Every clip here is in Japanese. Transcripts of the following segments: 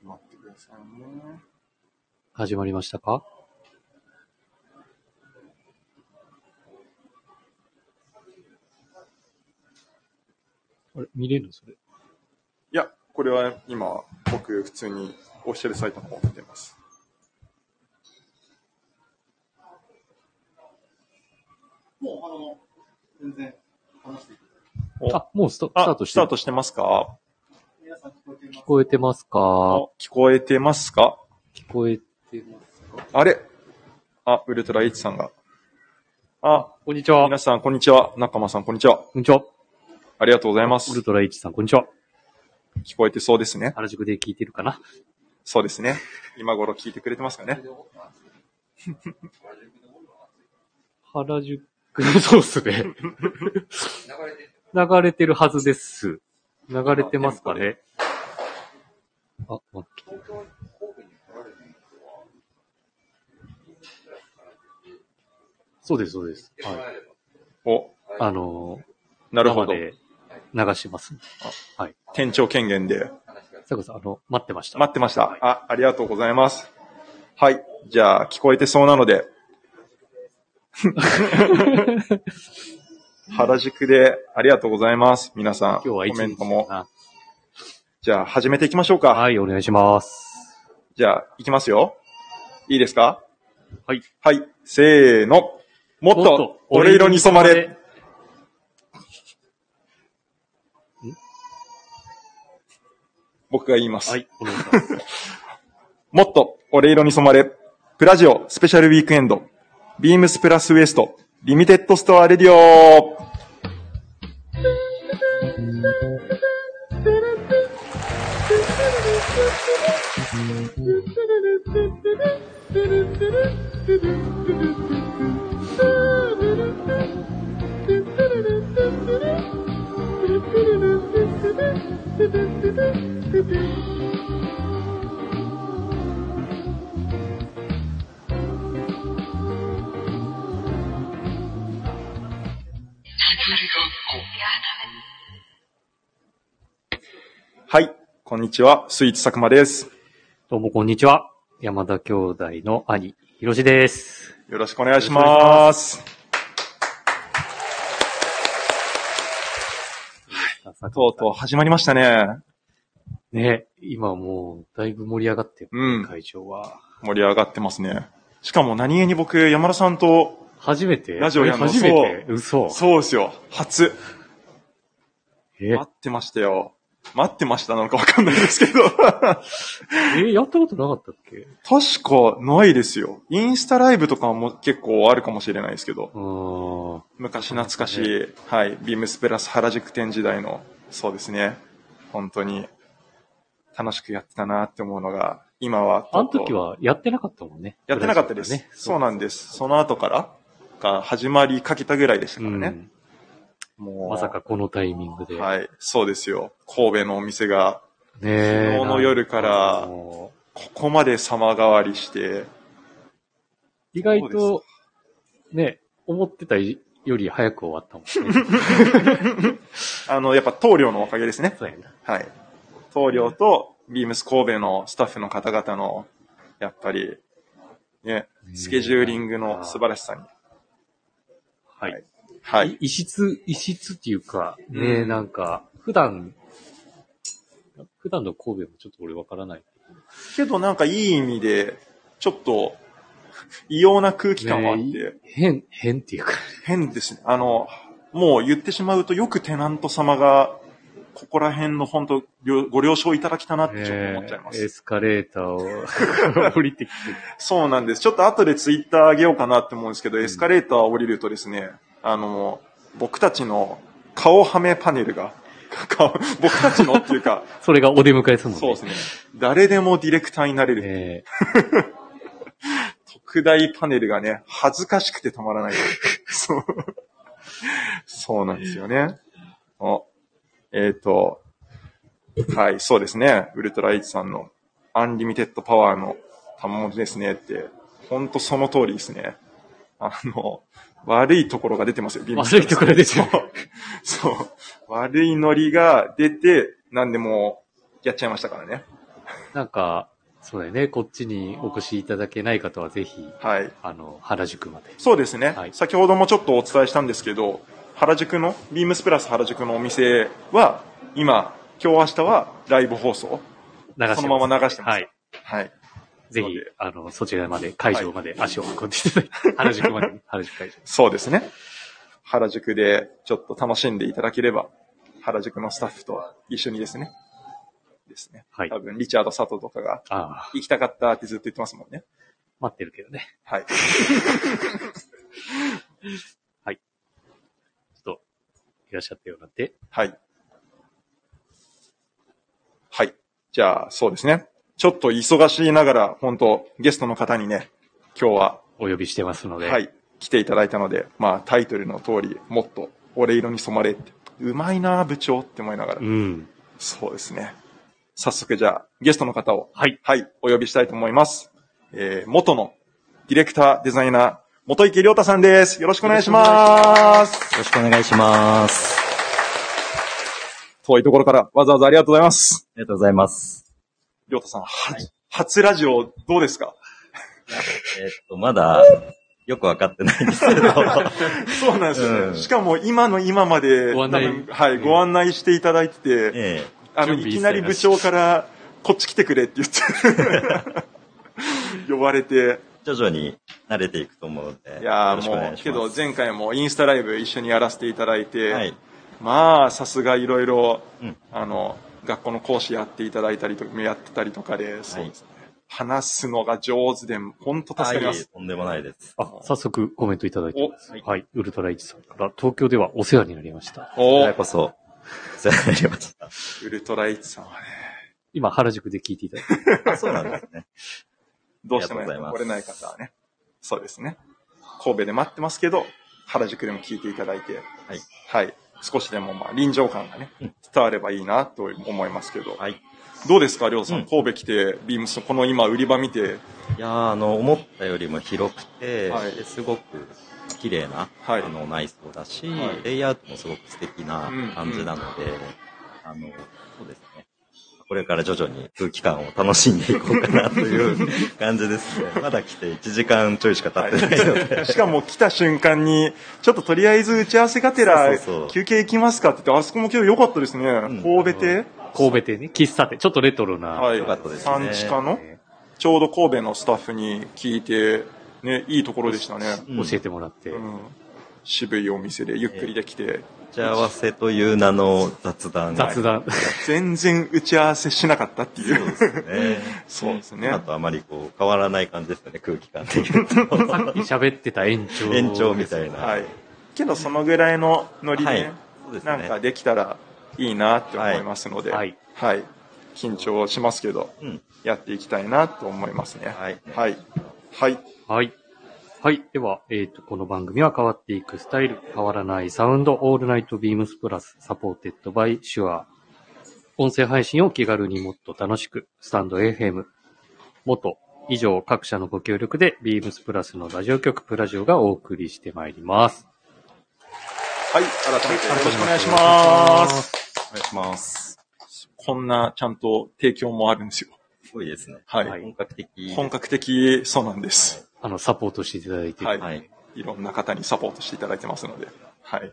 と待ってくださいね。始まりましたか？あれ、見れるのそれ？いや、これは今、僕普通にオフィシャルサイトの方を見てます。もう、あの、全然話していおあ、もうスタスタートしてるスタートしてますか？聞こえてますか？あ聞こえてますか？聞こえてますか？あれ？あ、ウルトラ H さんが。あ、こんにちは。皆さん、こんにちは。仲間さん、こんにちは。こんにちは。ありがとうございますウル。トラ H さん、こんにちは。聞こえてそうですね。原宿で聞いてるかな？そうですね。今頃聞いてくれてますかね？原宿、そうっすね。流れてるはずです。流れてますかね？あ、待って。そうです、そうです。はい。お、あのー、なるほど生。で流します。はい。店長権限で。さこさん、あの、待ってました。待ってました。はいあ、ありがとうございます。はい。じゃあ、聞こえてそうなので。原宿でありがとうございます。皆さん、今日は一コメン日トも。な。じゃあ、始めていきましょうか。はい、お願いします。じゃあ、いきますよ。いいですか？はい。はい。せーの。もっと、俺色に染まれ。。僕が言います。はい、お願いします。もっと、俺色に染まれ。プラジオ、スペシャルウィークエンド。ビームスプラスウエスト。リミテッドストアレディオんにちは。スイーツ佐久間です。どうもこんにちは。山田兄弟の兄、ひろしです。よろしくお願いします。とうとう始まりましたね。う。ね、今もう、だいぶ盛り上がってる、うん。会場は。盛り上がってますね。しかも何気に僕、山田さんと、初めて？ラジオやんの初めて？嘘。そうですよ。初。え？待、ってましたよ。待ってましたなのかわかんないですけど。え、やったことなかったっけ？確かないですよ。インスタライブとかも結構あるかもしれないですけど。昔懐かしい、はい、ビームスプラス原宿店時代の、そうですね。本当に楽しくやってたなって思うのが、今はとあの時はやってなかったもんね。やってなかったです。ね。そうなんです。その後からが始まりかけたぐらいでしたからね。うんもう。まさかこのタイミングで。はい、そうですよ。神戸のお店が、ねえ昨日の夜からもここまで様変わりして、う意外と、ね、思ってたより早く終わったもんね。あの、やっぱ棟梁のおかげですね。そうやな。はい。棟梁とビームス神戸のスタッフの方々の、やっぱり、ね、スケジューリングの素晴らしさに。はい。はい。異質、異質っていうか、ね、うんなんか、普段、普段の神戸もちょっと俺わからない。けどなんかいい意味で、ちょっと、異様な空気感もあって、ね変、変っていうか、変ですね。あの、もう言ってしまうとよくテナント様が、ここら辺の本当ご了承いただきたなってちょっと思っちゃいます。エスカレーターを降りてきて、そうなんです。ちょっと後でツイッター上げようかなって思うんですけど、エスカレーター降りるとですね、あの、僕たちの顔はめパネルが、顔僕たちのっていうか、それがお出迎えするのそうですね。誰でもディレクターになれる。ね 特大パネルがね、恥ずかしくてたまらない。そう。そうなんですよね。おえっ、と、はい、そうですね。ウルトラ H さんの unlimited power の賜物ですねって、ほんとその通りですね。あの、悪いところが出てますよ、ビームス悪いところ出てるそう。悪いノリが出て、なんでもう、やっちゃいましたからね。なんか、そうだよね。こっちにお越しいただけない方はぜひ、はい。あの、原宿まで。そうですね、はい先ほどもちょっとお伝えしたんですけど、原宿の、ビームスプラス原宿のお店は、今、今日明日はライブ放送。流してますそのまま流してますはい。はい。ぜひあの、そちらまで、会場まで足を運んでいただいて、原宿までね、原宿会場。そうですね。原宿でちょっと楽しんでいただければ、原宿のスタッフと一緒にですね。ですね。はい多分、リチャード佐藤とかが、行きたかったってずっと言ってますもんね。待ってるけどね。はい。ちょっと、いらっしゃったようなんで、はい。はい。じゃあ、そうですね。ちょっと忙しいながら、本当ゲストの方にね、今日は、お呼びしてますので、はい、来ていただいたので、まあ、タイトルの通り、もっと、俺色に染まれって、うまいな部長って思いながら、うん。そうですね。早速じゃあ、ゲストの方を、はい。はい、お呼びしたいと思います。えー、元のディレクター、デザイナー、元池亮太さんです。よろしくお願いします。よろしくお願いします。遠いところからわざわざありがとうございます。ありがとうございます。亮太さん、は初ラジオどうですか？えーっと、まだ、よくわかってないんですけど、そうなんですよね。うん。しかも今の今まで、ご案内。多分はい、うんご案内していただいてて、えあの、いきなり部長から、こっち来てくれって言って、呼ばれて、え徐々に慣れていくと思うので、いやもう。けど前回もインスタライブ一緒にやらせていただいて、はい。まあ、さすがいろいろうん、あの、学校の講師やっていただいたりとか、やってたりとかで、そうですね。話すのが上手で、本当助かります。とんでもないです。あ、早速コメントいただいてます。おはい。ウルトライチさんから、東京ではお世話になりました。おこそ、お世話になりました。ウルトライツさんはね、今、原宿で聞いていただいて。あそうなんですね。どうしてもありがとうござい来れない方はね、そうですね。神戸で待ってますけど、原宿でも聞いていただいて、はい。はい。少しでもまあ臨場感がね、伝わればいいなと思いますけど、はい。どうですか、りょうさん？うん。神戸来て、ビームスのこの今売り場見て、いやーあの、思ったよりも広くて、はい。ですごく綺麗な、はい。あの、内装だし、はい。レイアウトもすごく素敵な感じなので、あの。これから徐々に空気感を楽しんでいこうかなという感じですね。まだ来て1時間ちょいしか経ってないので。しかも来た瞬間に、ちょっととりあえず打ち合わせがてら休憩行きますかって言って、あそこも今日良かったですね。ん神戸亭、神戸店ね、喫茶店、ちょっとレトロな。はい。良かったですね産地下の、ちょうど神戸のスタッフに聞いて、ね、いいところでしたね。うん教えてもらって。うん。渋いお店でゆっくりできて、打ち合わせという名の雑談が。雑談。全然打ち合わせしなかったっていう。ね。そうですね今。とあまりこう変わらない感じですよね、空気感的に。さっき喋ってた延長。延長みたいな。はい。けどそのぐらいのノリでね、はいそうですねなんかできたらいいなって思いますので、はいはい。緊張しますけど、うん。やっていきたいなと思いますね。はいはい。はい。はい。はい。では、えっ、と、この番組は変わっていくスタイル、変わらないサウンド、オールナイトビームスプラス、 supported by シュア。音声配信を気軽にもっと楽しく、スタンド FM。元、以上各社のご協力で、ビームスプラスのラジオ局プラジオがお送りしてまいります。はい。改めてよろしくお願いします。お願いします。こんなちゃんと提供もあるんですよ。すごいですね。はい。はい本格的。本格的、そうなんです。あの、サポートしていただいて、はい。はい。いろんな方にサポートしていただいてますので。はい。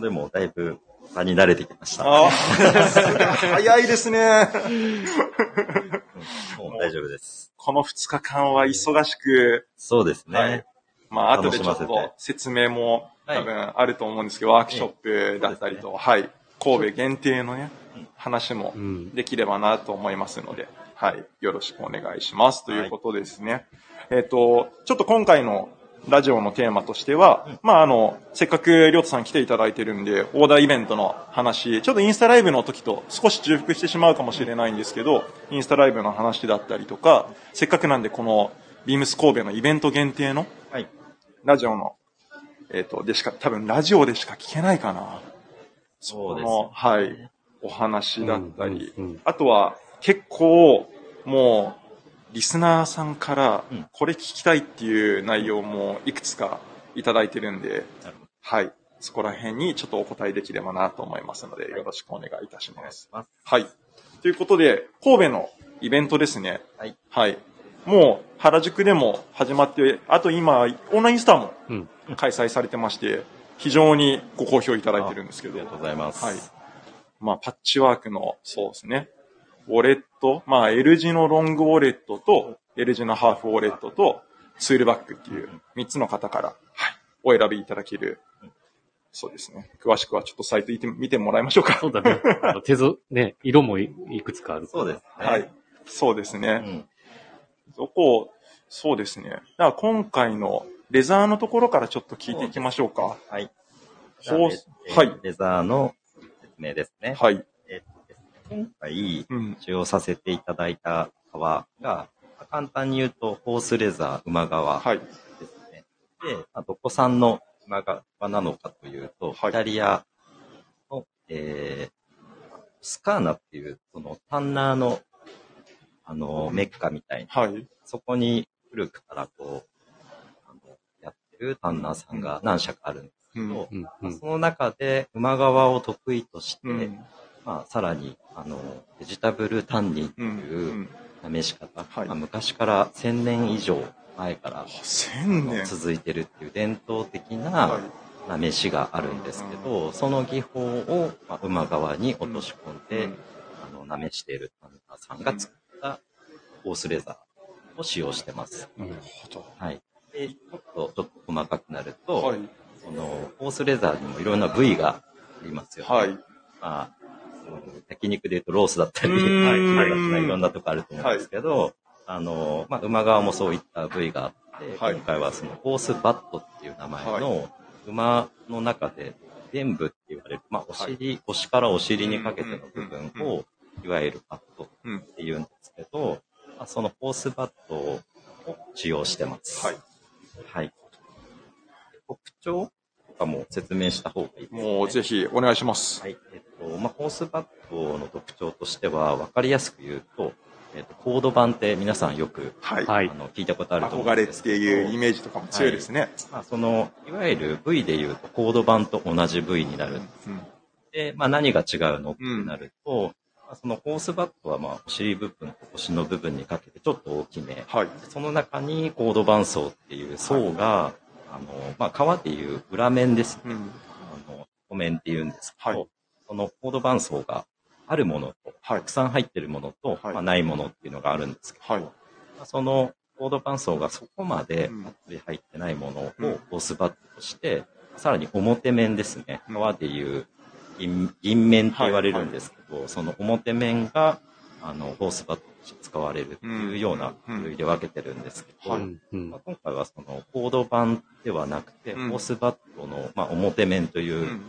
でも、だいぶ場に慣れてきました。早いですね。もう大丈夫です。この2日間は忙しく、そうですね。はいまあ、後でちょっと説明もはい多分あると思うんですけど、ワークショップだったりと、はい。神戸限定のね、話もうんできればなと思いますので、はい。よろしくお願いします。ということですね。えっ、と、ちょっと今回のラジオのテーマとしては、まあ、あの、せっかくりょうとさん来ていただいてるんで、オーダーイベントの話、ちょっとインスタライブの時と少し重複してしまうかもしれないんですけど、インスタライブの話だったりとか、せっかくなんでこの、ビームス神戸のイベント限定のはい。ラジオの、えっ、と、でしか、多分ラジオでしか聞けないかな。そうですこの、はい、お話だったり、うんうんうんあとは結構、もう、リスナーさんからうん、これ聞きたいっていう内容もいくつかいただいてるんで、はい、そこら辺にちょっとお答えできればなと思いますので、よろしくお願いいたします。はい。ということで、神戸のイベントですね。はい。はい。もう、原宿でも始まって、あと今、オンラインスターもうん。開催されてまして、非常にご好評いただいてるんですけどありが。とうございます。はい。まあ、パッチワークの、そうですね。ウォレット、まあ、L 字のロングウォレットと、L 字のハーフウォレットと、ツールバックっていう3つの方から、はい、お選びいただける。そうですね。詳しくはちょっとサイト見て見てもらいましょうか。そうだね。あの手ぞ、ね、色もいいくつかある。そうですね。はい。そうですね。うん。そこ、そうですね。だから今回のレザーのところからちょっと聞いていきましょうか。はい。ほうはい。レザーの説明ですね。はい。今回、うん。使用させていただいた革が、簡単に言うと、ホースレザー馬革はい。ですね。で、まあどこ産の馬革なのかというと、はいイタリアの、えー、スカーナっていう、そのタンナーの、あの、メッカみたいな、はい。そこに古くからこう、やってるタンナーさんが何社かあるんですけど、うんうん。うん。その中で馬革を得意として、うん。まあ、さらに、あの、ベジタブルタンニンってうん。う。いうん試し方、はいまあ、昔から1000年以上前から。続いてるっていう伝統的はななめしがあるんですけど、その技法を、まあ、馬側に落とし込んい。で、うんあの、なめしているタンさんが作ったホースレザーを使用してます。なるほど。はい。で、ちょっと、ちょっと細かくなると、はい。その、ホースレザーにもいろんな部位がありますよ、ね。はい。まあ、焼肉で言うとロースだったり、はい、いろんなとこあると思うんですけど、あの、まあ、馬側もそういった部位があって、はい今回はそのホースバットっていう名前の、馬の中で臀部って言われる、まあ、お尻、腰からお尻にかけての部分を、いわゆるバットうん。って言うんですけど、まあ、そのホースバットを使用してます。はい。はい。特徴とかも説明した方がいいですね。もうぜひお願いします。はい。えっと、まあ、ホースバットの特徴としては、わかりやすく言うと、えっと、コード版って皆さんよく、はい。はいあ。の、聞いたことあると思うん憧れってですけど。いうイメージとかも強いですね。まあ、その、いわゆる V で言うと、コード版と同じ V になる。うん。で、まあ、何が違うのってなると、まあそのホースバットは、まあ、お尻部分と腰の部分にかけてちょっと大きめ。はい。その中にコード板層っていう層が、あの、まあ、革でいう裏面ですね。うん。あの、湖面って言うんですけど、はいそのコード板層があるものと、はい。たく。さん入ってるものと、はい。まあ、ないものっていうのがあるんですけど、はい。まあそのコード板層がそこまでうん。たっぷり入ってないものうん。をホースバットとして、さらに表面ですね、うん。革でいう銀銀面って言われるんですけど、その表面があのホースバットとして使われるっていうような類で分けてるんですけど、はい。うん。うんまあ、今回はそのコード板ではなくて、うん。ホースバットの、まあ、表面という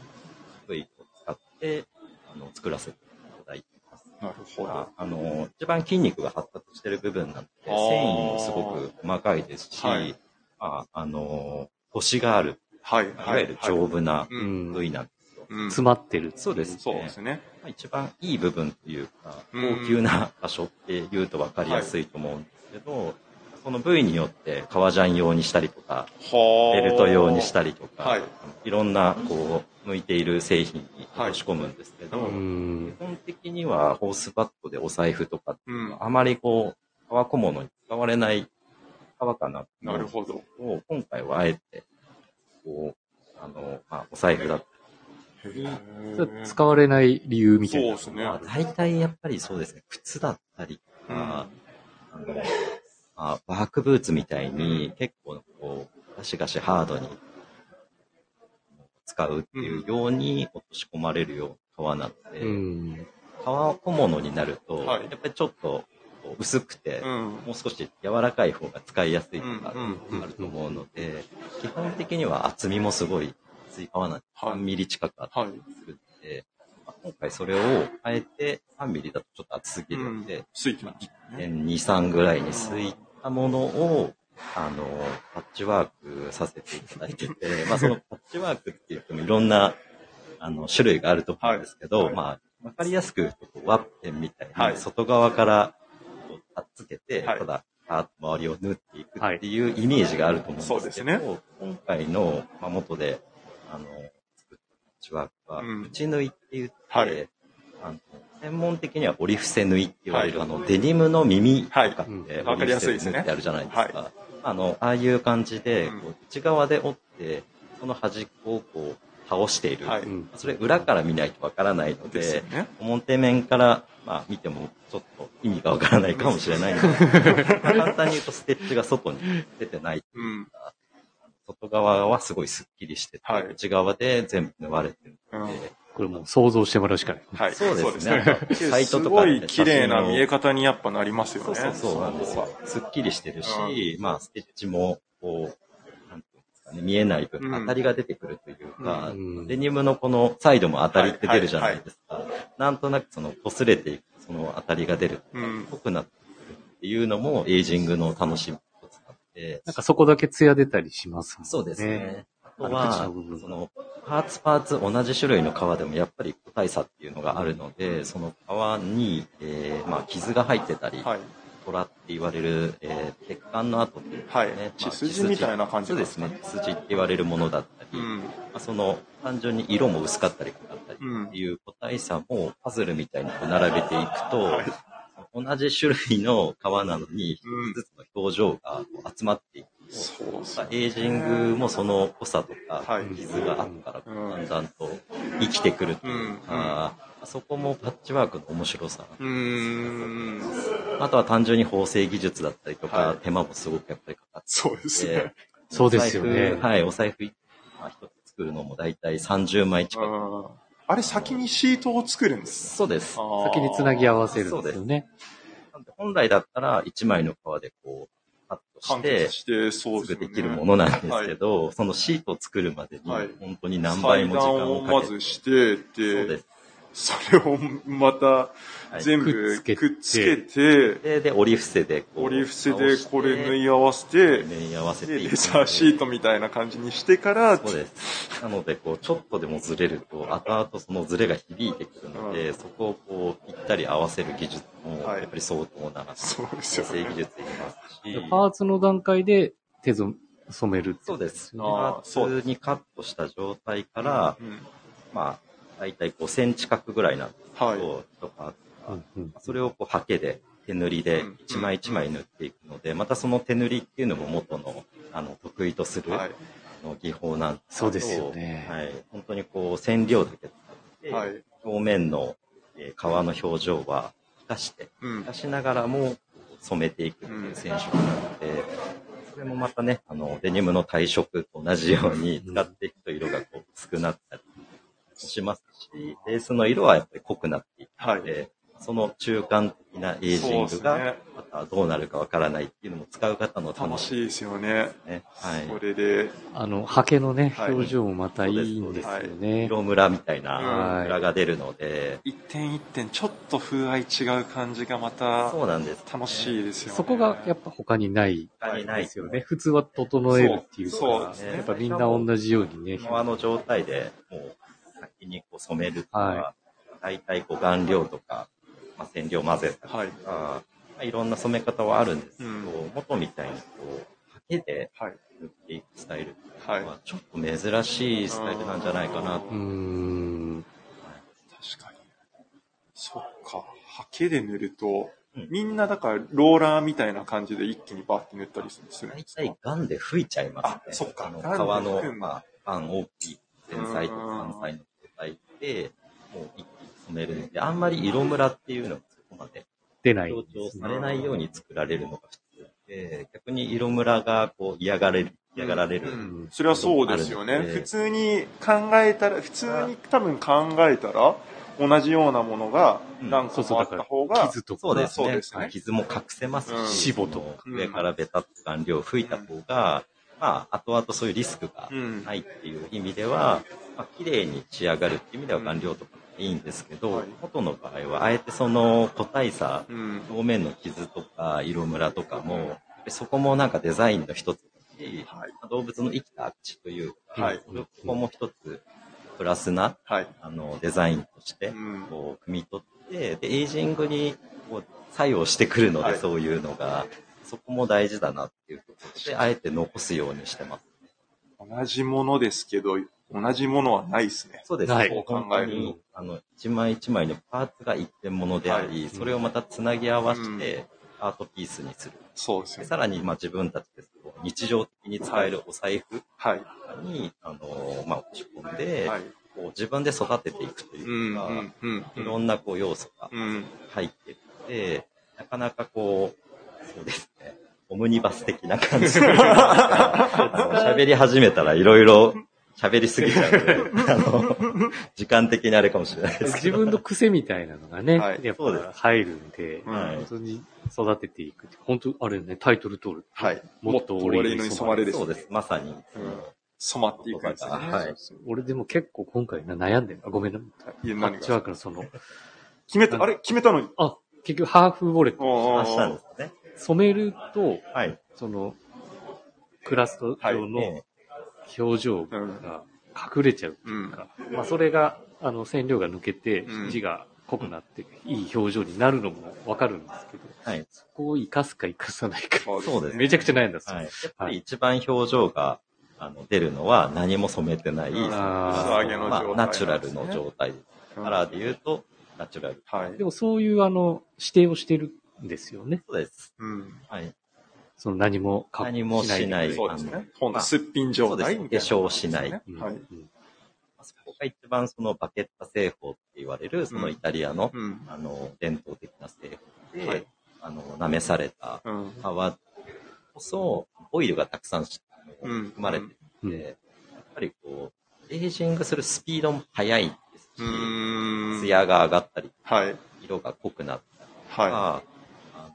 て、あの、作らせていただいています。なるほど。ああの、一番筋肉が発達している部分なんで、繊維もすごく細かいですし、はいまあ、あの、コシがある、はい。いわゆる丈夫な部位なんですよ。うん。詰まってる。そうですね。そうですね。まあ一番いい部分というか、うん高級な場所って言うと分かりやすいと思うんですけど、その部位によって革ジャン用にしたりとか、はベルト用にしたりとか、はいい、ろんな、こう、向いている製品に落とし込むんですけど、はいうん基。本的にはホースバットでお財布とかうんあまりこう、革小物に使われない革かなっていうなるほど。のを今回はあえて、こう、あの、まあ、お財布だった使われない理由みたいな。そうですね。り、まあ、大体やっぱりそうですね、靴だったりとうんか、あの、まあ、ワークブーツみたいに結構こう、ガシガシハードに使うっていうように落とし込まれるような革なので、うん。革小物になると、はいやっぱりちょっと薄くて、うん。もう少し柔らかい方が使いやすいとかうんうんあると思うので、基本的には厚みもすごい厚い革なんで、はい3ミリ近くあったはい。りするんで、まあ今回それをあえて3ミリだとちょっと厚すぎるんで、ついてましたね。1.2、3ぐらいにすいたものを、あの、パッチワークさせていただいてて、まあそのパッチワークって言ってもいろんな、あの、種類があると思うんですけど、はい。まあ、わかりやすくワッペンみたいはい。に外側からこう貼っつけて、はい。ただ、パーッと周りを縫っていくっていうイメージがあると思うんですけど、ね。今回の、まあ、元で、あの、作ったパッチワークは、うん。打ち抜いって言って、はい。あの専門的には折り伏せ縫いって言われる、あの、デニムの耳とかはい。って、わかりやす縫ってあるじゃないですか。はあの、ああいう感じで、内側で折って、その端っこをこう、倒している。はいうんそれ裏から見ないとわからないのでね。表面から、まあ、見てもちょっと意味がわからないかもしれないんですけど、簡単に言うとステッチが外に出てない。うん。外側はすごいスッキリしてて、はい内側で全部縫われてるうんので、これもう想像してもらうしかない。はい。そうですね サイトとかすごでい綺麗な見え方にやっぱなりますよね。そうそうそうなんですよ。すっきりしてるし、まあ、ステッチも、こう、なんていうんですかね、見えない分、うん当たりが出てくるというか、うんデニムのこのサイドも当たりって出るじゃないですか。なんとなくその、擦れていく、その当たりが出る、うん。濃くなってくるっていうのも、エイジングの楽しみの一つなって、なんかそこだけ艶出たりしますもんね。そうですね。その、パーツパーツ同じ種類の革でもやっぱり個体差っていうのがあるので、その革に、えーまあ、傷が入ってたり、はい。トラって言われる、えー血管の跡っていうかはいね、。血筋みたいな感じそうですね。血筋って言われるものだったり、うん。まあ、その単純に色も薄かったり濃かったりうんっていう個体差もパズルみたいに並べていくと、はい同じ種類の革なのに、一うんつずつの表情が集まっていく。そうですね。エイジングもその濃さとかはい、傷があったら、うんだんだんと生きてくるといううんか、そこもパッチワークの面白さ。うーん。あとは単純に縫製技術だったりとか、はい手間もすごくやっぱりかかってそうですね。そうですよねお財布はい、お財布一まあ一つ作るのも大体30枚近く。うんあれ先にシートを作るんですそうです。先につなぎ合わせるんですよね。なんで本来だったら1枚の皮でこう、カット完して結、して、そうすですよね。ぐできるものなんですけど、そのシートを作るまでにはい、本当に何倍も時間をかけて。裁断をまずして、そうで。それをまたはい全部くっつけて。くっつけて、で、で、折り伏せでこう、折り伏せでこれ縫いい合わせて、縫い合わせてで、レザーシートみたいな感じにしてから、そうです。なので、こう、ちょっとでもずれると、後々そのずれが響いてくるので、そこをこう、ぴったり合わせる技術も、はい。やっぱり相当な、そうです縫よね。製技術いりますし、パーツの段階で手染めるってそうです。あパーそうーツにカットした状態から、うんまあ、大体5センチ角ぐらいなんです。けはい。パーツそれをこう、ハケで、手塗りでうん一枚一枚塗っていくので、またその手塗りっていうのも元の、あの、得意とする、はい。あの技法なんですけどそうですよねはい。本当にこう、染料だけ使って、はい。表面の、えー皮の表情は生かして、うん生。かしながらも染めていくっていう染色なので、それもまたね、あの、デニムの体色と同じように使っていくと色がこう薄くなったりしますし、ベースの色はやっぱり濃くなっていくはいの。で、その中間的なエイジングがまたどうなるかわからないっていうのも使う方の楽しいですよね。はい。それで、あの、ハケのね、はい表情もまたいいんですよね。色ムラみたいなはいムラが出るので、一点一点ちょっと風合い違う感じがまたそうなんです。楽しいですよね。そこがやっぱ他にない他にないですよね。普通は整えるっていうか、ですねやっぱみんな同じようにね。皮の状態でもう先にこう染めるとか、は大体こう顔料とか、まあ、染料混ぜたりとか、はい。まあ、いろんな染め方はあるんですけど、うん元みたいにこう、ハケではい。塗っていくスタイルっていうはいの。はちょっと珍しいスタイルなんじゃないかなと。うーん。確かに。そっか。ハケで塗ると、うんみんなだからローラーみたいな感じで一気にバッて塗ったりするん大ですか体ガンで吹いちゃいますね。あそっかあの皮のまあ、パン大きい前菜とか山菜の状態で、もう一染めるので、あんまり色ムラっていうのがそこまで出ない強調んですね。されないように作られるのが普通で、逆に色ムラがこう嫌がれる、嫌がられる。うんそれはそうですよね。普通に考えたら、普通に多分考えたら、同じようなものが何個もあった方が、傷とか。そうですね。そうですね傷も隠せますうんし、脂肪とか上からベタっと顔料を吹いた方が、まあ、後々そういうリスクがうんないっていう意味では、まあ、綺麗に仕上がるっていう意味では顔料とかいいんですけど、はい元の場合は、あえてその個体差、うん。表面の傷とか色ムラとかも、そこもなんかデザインの一つだし、はい。動物の生きた証というか、はいそこも一つプラスなはい。あのデザインとしてうんこう汲み取って、でエイジングにこう作用してくるので、はいそういうのが、そこも大事だなっていうところで、あえて残すようにしてます。同じものですけど、同じものはないですね。そうですはいね。そう考えるあの、一枚一枚のパーツが一点物であり、はいそれをまたつなぎ合わせて、アートピースにする。そうですよね。でさらに、まあ自分たちですと、日常的に使えるお財布はい。に、あの、まあ、押し込んで、はい。こう自分で育てていくとう、いうんか、うん、うん。いろんなこう要素がうん。入ってるので、なかなかこう、そうですね、オムニバス的な感じ 喋り始めたらいろいろ喋りすぎちゃうんで、あの、時間的にあれかもしれないですけど。自分の癖みたいなのがね、はいやっぱ入るんで、はい本当に育てていく。本当、あれね、タイトル通る。はい。もっと俺俺に染まれです、そうです。まさに。うん染まっていくんですね。はい俺でも結構今回な悩んでる。あ、ごめんな。いやパッチワークのその、決めた、あれ決めたの？に。あ、結局ハーフウォレット。あ明日なんですね。染めると、はい。その、クラスト上のえ表情が隠れちゃうっていうか、まあそれが、あの、染料が抜けてうん、字が濃くなって、いい表情になるのもわかるんですけど、えはい。そこを活かすか活かさないか。そうですねめちゃくちゃ悩んだんですよ。はい。やっぱり一番表情が、あの、出るのは何も染めてない、うんあー素揚げの状態まあ、ナチュラルの状態。うんカラーで言うと、ナチュラル。はいで。もそういうあの、指定をしてるんですよね。そうです。うん。はい。その何もか何もしないそうですね。すっぴん状態みたいな。そうです化粧しないうんはい。うんそこが一番そのバケッタ製法って言われる、そのイタリアの、うん。あの、伝統的な製法で、はいあの、舐めされたうん。皮こそ、オイルがたくさん含まれてうんいて、やっぱりこう、エイジングするスピードも速いですうし。艶が上がったり、はい。色が濃くなったりとはか、あ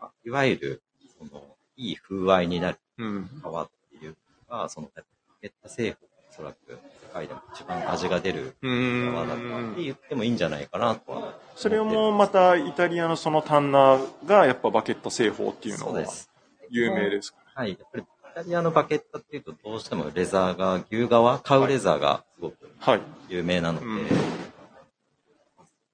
まあいわゆる、その、いい風合いになるい。うん。皮っていうのが、その、バケッタ製法、おそらく世界でも一番味が出るう皮だったって。言ってもいいんじゃないかなとは。それもまた、イタリアのそのタンナーが、やっぱバケット製法っていうのはそうです。有名ですか？はい。やっぱり、イタリアのバケッタっていうと、どうしてもレザーが、牛革、カウレザーがすごくはい。有名なので、うん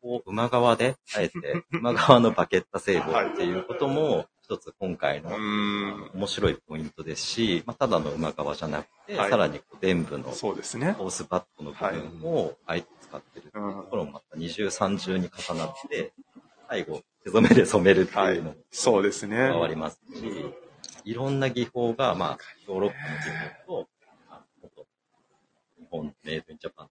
こう馬側で、あえて、馬側のバケッタ製法っていうことも、一つ今回の。面白いポイントですし、まあ、ただの馬側じゃなくて、はいさらにこう伝部の。ホースバットの部分をあえて使ってるっていうところもまた二重三重に重なって、最後、手染めで染めるってはいいうのも。そうですね。加わりますし、いろんな技法が、まあ、ヨーロッパの技法と、日本メイドインジャパン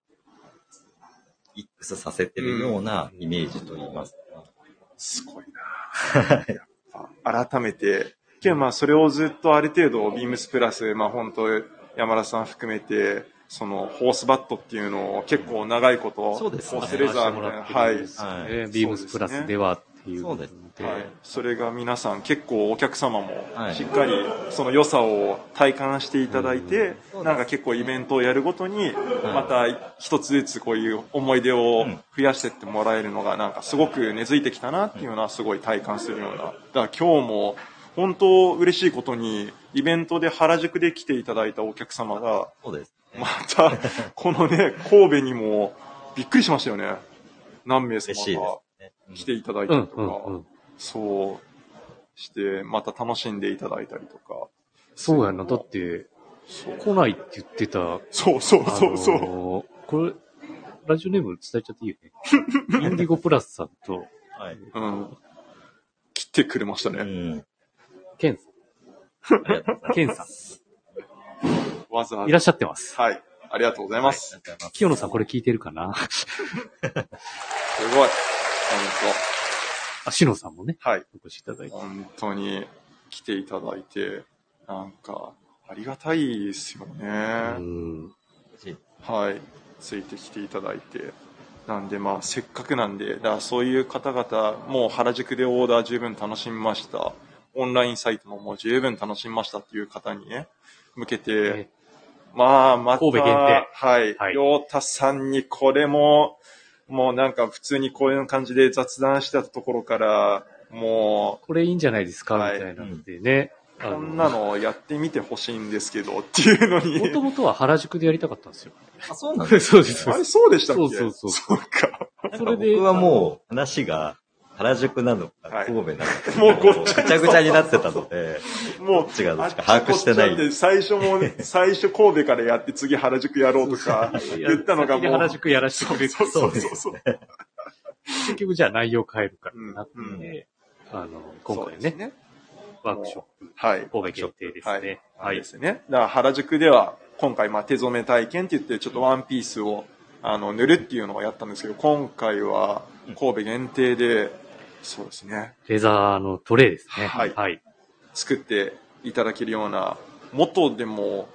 ミックスさせてるようなイメージといいますか。すごいな 改めて、けどまあそれをずっとある程度、ビームスプラス、まあ本当山田さん含めて、そのホースバットっていうのを結構長いこと、そうですね。ホースレザーみたいな、はい。ビームスプラスではいうことで。はい、それが皆さん結構お客様もはいしっかりその良さを体感していただいて、うんなんか結構イベントをやるごとにまた一つずつこういう思い出を増やしてってもらえるのがなんかすごく根付いてきたなっていうのはすごい体感するような。だから今日も本当嬉しいことにイベントで原宿で来ていただいたお客様がそうですね。またこのね神戸にもびっくりしましたよね。何名嬉しい様がですね。うん来ていただいたうんりとか。うんうん。そうして、また楽しんでいただいたりとか。そうやな。だって、来ないって言ってた。そうそうあそうそう。のーこれ、ラジオネーム伝えちゃっていいよね。インディゴプラスさんと、はい。うん。来てくれましたうね。ん。ケンありがとうございます。ケンさわざわざ。ん。いらっしゃってます。はい。ありがとうございます。はいありがとうございます清野さんこれ聞いてるかな？すごい。あ、しのさんもね、本当。はい。お越しいただいて。本当に来ていただいて、なんか、ありがたいですようね。ん。はい。ついてきていただいて。なんでまあ、せっかくなんで、だからそういう方々、もう原宿でオーダー十分楽しみました。オンラインサイトももう十分楽しみましたっていう方にね、向けて、えまあ、また、神戸限定はい。はいさんにこれも、もうなんか普通にこういう感じで雑談してたところから、もこれいいんじゃないですか？みはいたいなのでね。う、こんなのやってみてほしいんですけどっていうのに。もともとは原宿でやりたかったんですよ。あ、そうなんです そうです。あれそうでしたっけ？そうそうそうそうか。それで。僕はもう話が、原宿なのか、はい神戸なのか、もうごっちゃぐちゃぐちゃになってたので、もうどっちがどっちか把握してないあっちこっちゃって最初も、最初神戸からやって次原宿やろうとか言ったのがもう。原宿やらせてくれるそうそうそうそう。結局じゃあ内容変えるからうんなって、うんあの、今回ねそうですね。ワークショップ、はい。神戸限定ですはい。ね。はい。ですね。だから原宿では、今回、まあ、手染め体験って言って、ちょっとワンピースを、あの、塗るっていうのをやったんですけど、今回は、神戸限定で、そうですね、レザーのトレイですね。はい。はい。作っていただけるような、元でも、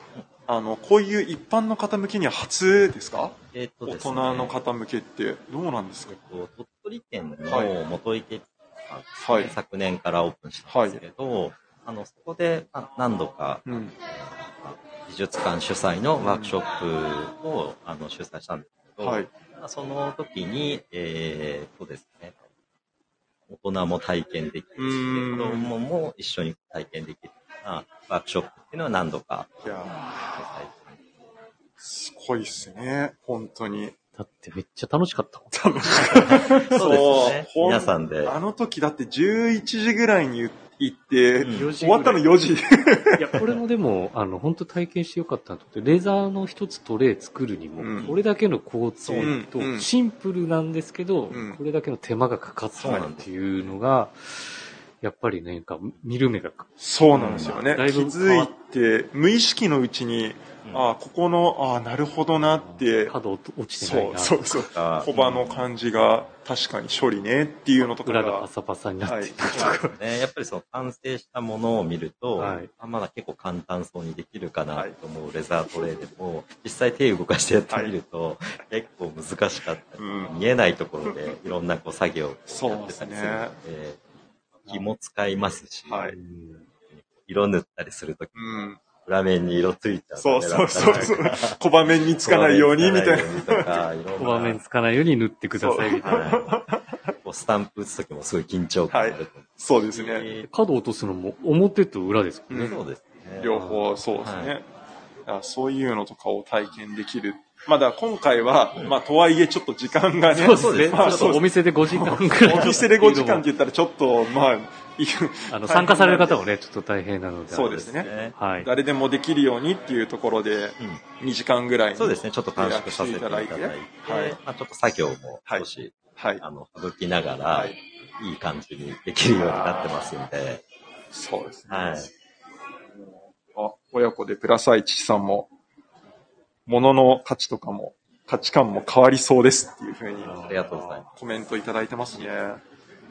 あの、こういう一般の方向けには初ですか？えっと大ですね。人の方向けって、どうなんですか？えっと鳥取県はい。の元池さんですね。はい。昨年からオープンしたんですけど、あの、そこであ何度か、うん。まあ美術館主催のワークショップを、あの主催したんですけど、はい。まあその時に、えー、そうですね、大人も体験できるし、子供も一緒に体験できるようなワークショップっていうのは何度かいや開催すごいっすね。本当に。だってめっちゃ楽しかったもん。そうですね。皆さんで。あの時だって11時ぐらいに行って、うん4時終わったの4時。いや、これもでも、あの、本当体験してよかったなと思って、レザーの一つトレイ作るにも、うん。これだけの工程と、シンプルなんですけど、うん。これだけの手間がかかったっていうのが、やっぱりね、なんか、見る目が、そうなんですよね。気づいて、無意識のうちに、うん。ああ、ここの、ああ、なるほどなって、角落ちてないそうな、そうそう。あ小刃の感じが確かに処理ねっていうのとかが。裏がパ、サパサになってるとか、そうですね。やっぱりその完成したものを見ると、はいあまだ結構簡単そうにできるかなと思うレザートレイでも、実際手動かしてやってみると、結構難しかったり、うん。見えないところでいろんなこう作業をやってたりするので、そうです気も使いますし、はい。うん色塗ったりするとき、うん。裏面に色ついちゃうそうそうそうそう。小場面につかないようにみたいな。な。小場面つかないように塗ってくださいみたいな。スタンプ打つときもすごい緊張感がある。そうですね。角落とすのも表と裏ですもんね。うんそうですね。両方そうですね。そういうのとかを体験できる。まだ今回は、まあとはいえちょっと時間がね、そうですね。まあちょっとお店で5時間くらい。お店で5時間って言ったらちょっと、まあ、あの、参加される方もね、ちょっと大変なので。そうですねね。はい。誰でもできるようにっていうところで、2時間ぐらいにそうですね。ちょっと短縮させていただいて、はいはいまあ、ちょっと作業も少し、はい。あの、省きながら、はいい、い感じにできるようになってますんで、そうですね。はい。あ、親子でプラス愛知さんも、物の価値とかも、価値観も変わりそうですっていうふうにありがとうございまコメントいただいてますね。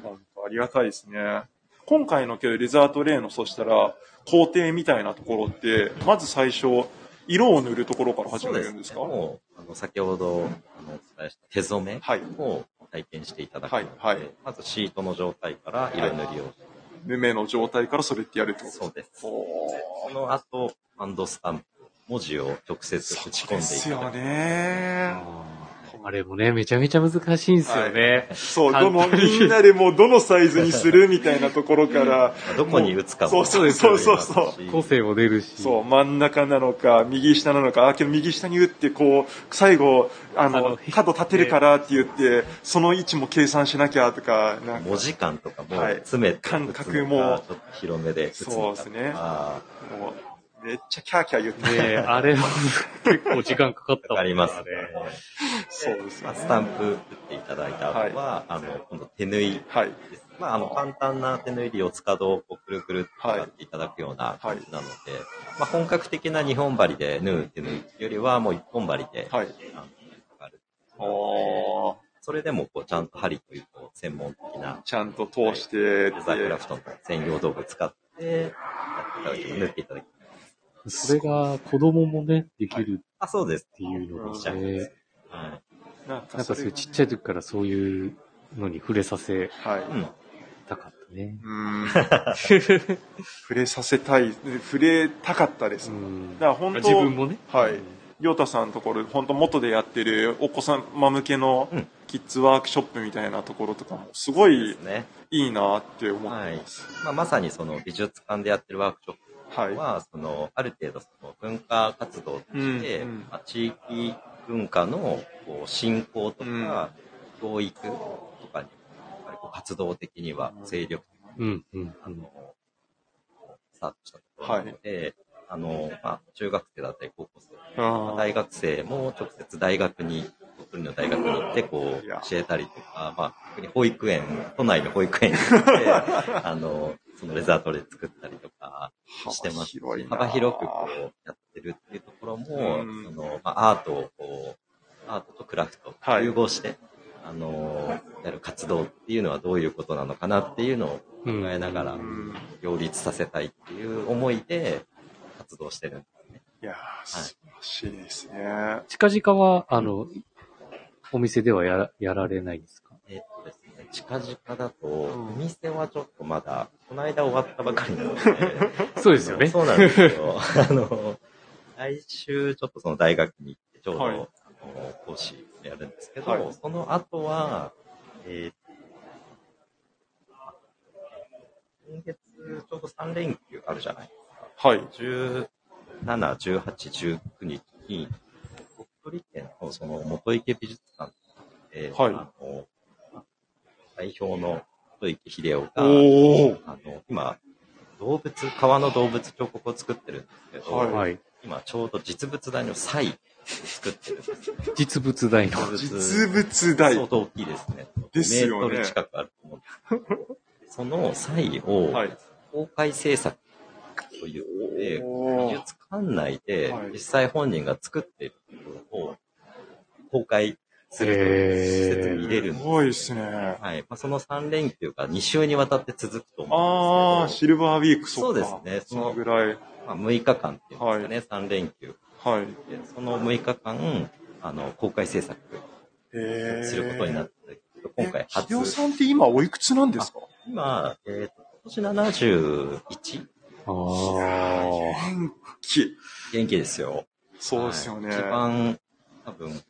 本当ありがたいですね。今回のけどレザートレイのそしたら、工程みたいなところって、まず最初、色を塗るところからす。始めるんですか？もう、あの、先ほど、あの、お伝えした手染めはい。を体験していただくので、はいはいまずシートの状態から色塗りを、ヌメの状態からそれってやるってことそうです。おその後、ハンドスタンプ、文字を直接打ち込んでいですよただく。ね。あれもね、めちゃめちゃ難しいんですよね。そう、簡どの、みんなでもうどのサイズにするみたいなところから、どこに打つかも。そうそうそうそうそう。個性も出るし。そう、真ん中なのか、右下なのか、あ、けど右下に打って、こう、最後、ああのの、角立てるからって言って、その位置も計算しなきゃとか、なんか。文字間とかもはい。詰めて、感覚も打つのかちょっと広めでそうですね。あもう、めっちゃキャーキャー言って、ねあれは 結構時間かかったーかかりますね。そうですよね。まあスタンプ打っていただいた後は、あの、今度手縫いはい。です。まあ、あの、簡単な手縫いで四つ角をこうくるくるってやっていただくような感じなので、まあ、本格的な二本針で縫う手縫いよりは、もう一本針で、はい。あのかかるそれでも、こう、ちゃんと針という、こう、専門的な、ちゃんと通してレって、ザークラフトの専用道具を使って、やっていただき、縫っていただきそれが子供もね、できるあ、そうです。っていうのしちゃがね、うんです。はい。なんかそういうれちっちゃい時からそういうのに触れさせ。たかったね。うーん。触れさせたい、触れたかったです。うんだから本当自分もね。はい。りょうたさんのところ、本当元でやってるお子様向けのうんキッズワークショップみたいなところとかも、すごでい。いいなって思ってはいます。。まあ、まさにその美術館でやってるワークショップはい。は、その、ある程度その文化活動として、うんうん。まあ、地域文化のこう振興とか、教育とかに、やっぱりこ活動的には精力的に、うん、うん、うん。あの、スタートしたところなので、あの、まあ、中学生だったり高校生、あー。大学生も直接大学に、鳥取の大学に行って、こう、教えたりとか、まあ、逆に保育園、都内の保育園に行って、あの、そのレザートレ作ったりとかしてます。し。幅広くこう、やってるっていうところも、うん。その、まあ、アートをこう、アートとクラフトはい融合して、あの、やる活動っていうのはどういうことなのかなっていうのを考えながら両立させたいっていう思いで活動してるんですね。いやー、素晴らしいですね。近々は、あの、お店ではやらやられないんですか？えっとですね、近々だと、んお店はちょっとまだ、この間終わったばかりなので、そうですよね。そうなんですよ。あの、来週ちょっとその大学に行って、ちょうど、はいあの講師やるんですけど、はいその後は、えー今月ちょうど3連休あるじゃないですか。はい。17、18、19日に、鳥取県のその元池美術館で、はいあの代表の元池秀夫が。あの、今、動物、川の動物彫刻を作ってるんですけど、はいはい。今ちょうど実物大のサイを作ってるんですよ。実物大の。実物大。相当大きいですね。ですよねメートル近くあると思うんですけど。そのサイをはい。公開制作ということで、美術館内ではい実際本人が作っているところを公開する施設に入れるんですす。ごいですね。はい。まあ、その3連休が2週にわたって続くとああ、思うんですけシルバーウィーク、そうっかですねそのぐらい。ど、まあ、6日間っていうんですかね、3連休。はい。でその6日間、あの、公開制作。することになって、今回え初秀。夫さんって今おいくつなんですか？今、えっ、と、今年 71? ああ。元気。元気ですよ。そうですよね。はい一番、多分、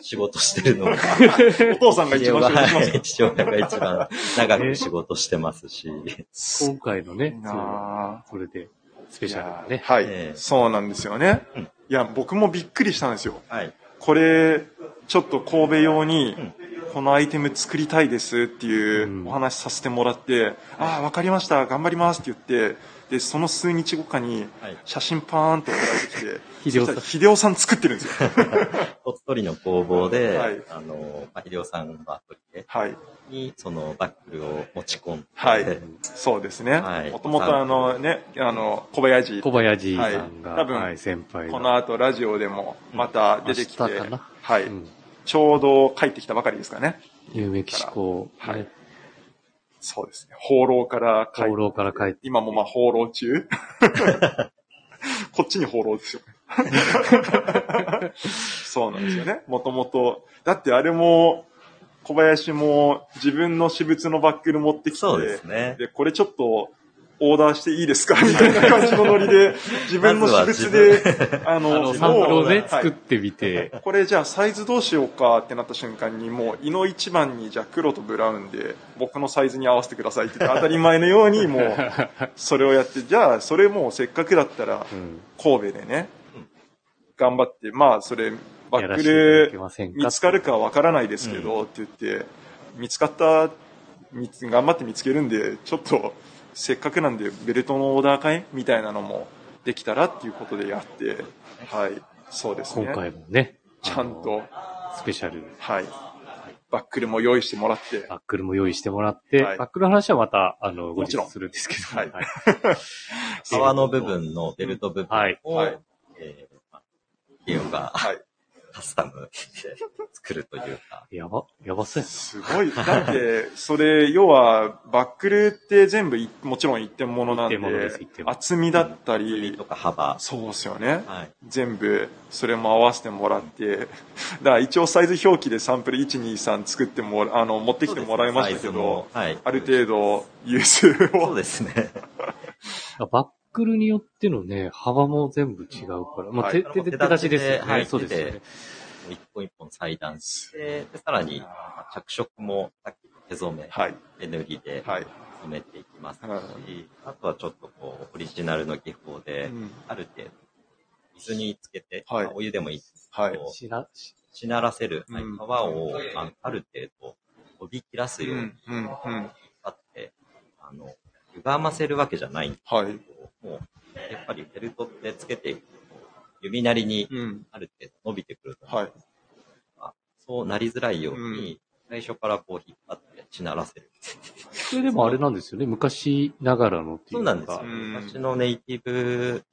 仕事してるのが、お父さんが一番仕事しますはい父親が一番長く仕事してますし、今回のねいい、なそうそれで、スペいシャルでね。はい、ええそうなんですよね。うんいや、僕もびっくりしたんですよ。はい。これ、ちょっと神戸用にうん、このアイテム作りたいですっていううんお話させてもらって、ああ、わかりました、頑張りますって言って、で、その数日後かに、はい。写真パーンと送られてきて、秀夫さんそしたら秀夫さん作ってるんですよ。鳥取の工房で、はいあの、まあ、秀夫さんのアトリい。に、そのバックルを持ち込んで、はいそうですねはい。もともとあのね、あの、小林、小林さんが、はい多分はい、先輩が。この後ラジオでもまた出てきて、明日かな？はい、うん。ちょうど帰ってきたばかりですかね。ニューメキシコ、はいね、そうですね。放浪から帰放浪から帰って、今もまあ放浪中 こっちに放浪ですよね。そうなんですよね。もともと。だってあれも、小林も自分の私物のバックル持ってきて、そうですね。で、これちょっとオーダーしていいですか？みたいな感じのノリで、自分の私物で、ああの、の、サンプルをね、はい。作ってみて、これじゃあサイズどうしようかってなった瞬間にもう胃の一番にじゃあ黒とブラウンで僕のサイズに合わせてくださいって言って当たり前のようにもう それをやってじゃあそれもうせっかくだったらうん。神戸でね頑張ってまあそれバックル見つかるかわからないですけどって言って見つかった頑張って見つけるんでちょっとせっかくなんでベルトのオーダー会みたいなのもできたらっていうことでやってはいそうですね。今回もね、ちゃんとスペシャル、はい。バックルも用意してもらって、バックルも用意してもらって、はい。バックルの話はまた、あの、後もちろん。日するんですけど、はい。革の部分のベルト部分はい。を、はい。えーまあゲオがはい。カスタムで 作るというか、やば、やばそうやすごい。だって、それ、要は、バックルって全部い、もちろん一点物なんでで厚みだった厚みりと、か幅、そうですよね。はい。全部、それも合わせてもらって、だから一応サイズ表記でサンプル1、2、3作ってもら、あの、持ってきてもらいましたけど、ねはい。ある程度、優勢を。そうですね。な。バックルによってのね、幅も全部違うから。まあ、はい手、手で手出しですよね。はいそうですよね。一本一本裁断して、で、さらに着色もさっき手染め、はい。手塗りではい。染めていきますし、はいあとはちょっとこう、オリジナルの技法で、うんある程度、水につけて、はいまあお湯でもいいですけど、はいしな、ししならせる、はいうん皮をあある程度、こ飛び切らすようにうん、うん、うん。あって、あの、歪ませるわけじゃないんですはい。もう、やっぱりベルトってつけていくと、指なりにうん。ある程度伸びてくると思うはい。そうなりづらいように、最初からこう引っ張ってしならせる。それでもあれなんですよね。昔ながらのっていうか。そうなんですよ。うん昔のネイティブ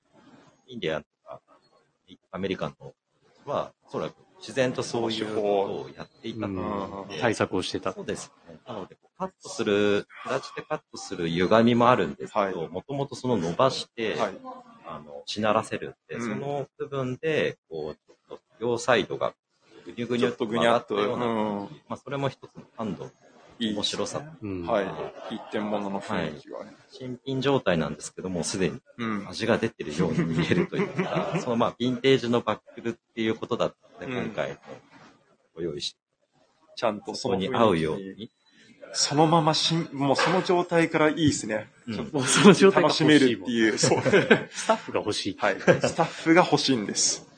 インディアンとか、アメリカンのは、おそらく自然とそういうことをやっていたと思うので、対策をしてた。そうですね。なので、カットする、形でカットする歪みもあるんですけはど、もともとその伸ばして、はい。あの、しならせるって、うんその部分で、こう、ちょっと両サイドがぐにゅぐにゅっと曲がったような、うん。まあ、それも一つの感動、いい。面白さ。うん。はい。一点物の雰囲気がね。新品状態なんですけども、すでにうん。味が出てるように見えるというか、そのまあ、ヴィンテージのバックルっていうことだったので、うん今回ご用意して、ちゃんとそこに合うように。そのまましん、もうその状態からいいですね。うんもうその状態が楽しめるってう。いう。そう。スタッフが欲しい。はい。スタッフが欲しいんです。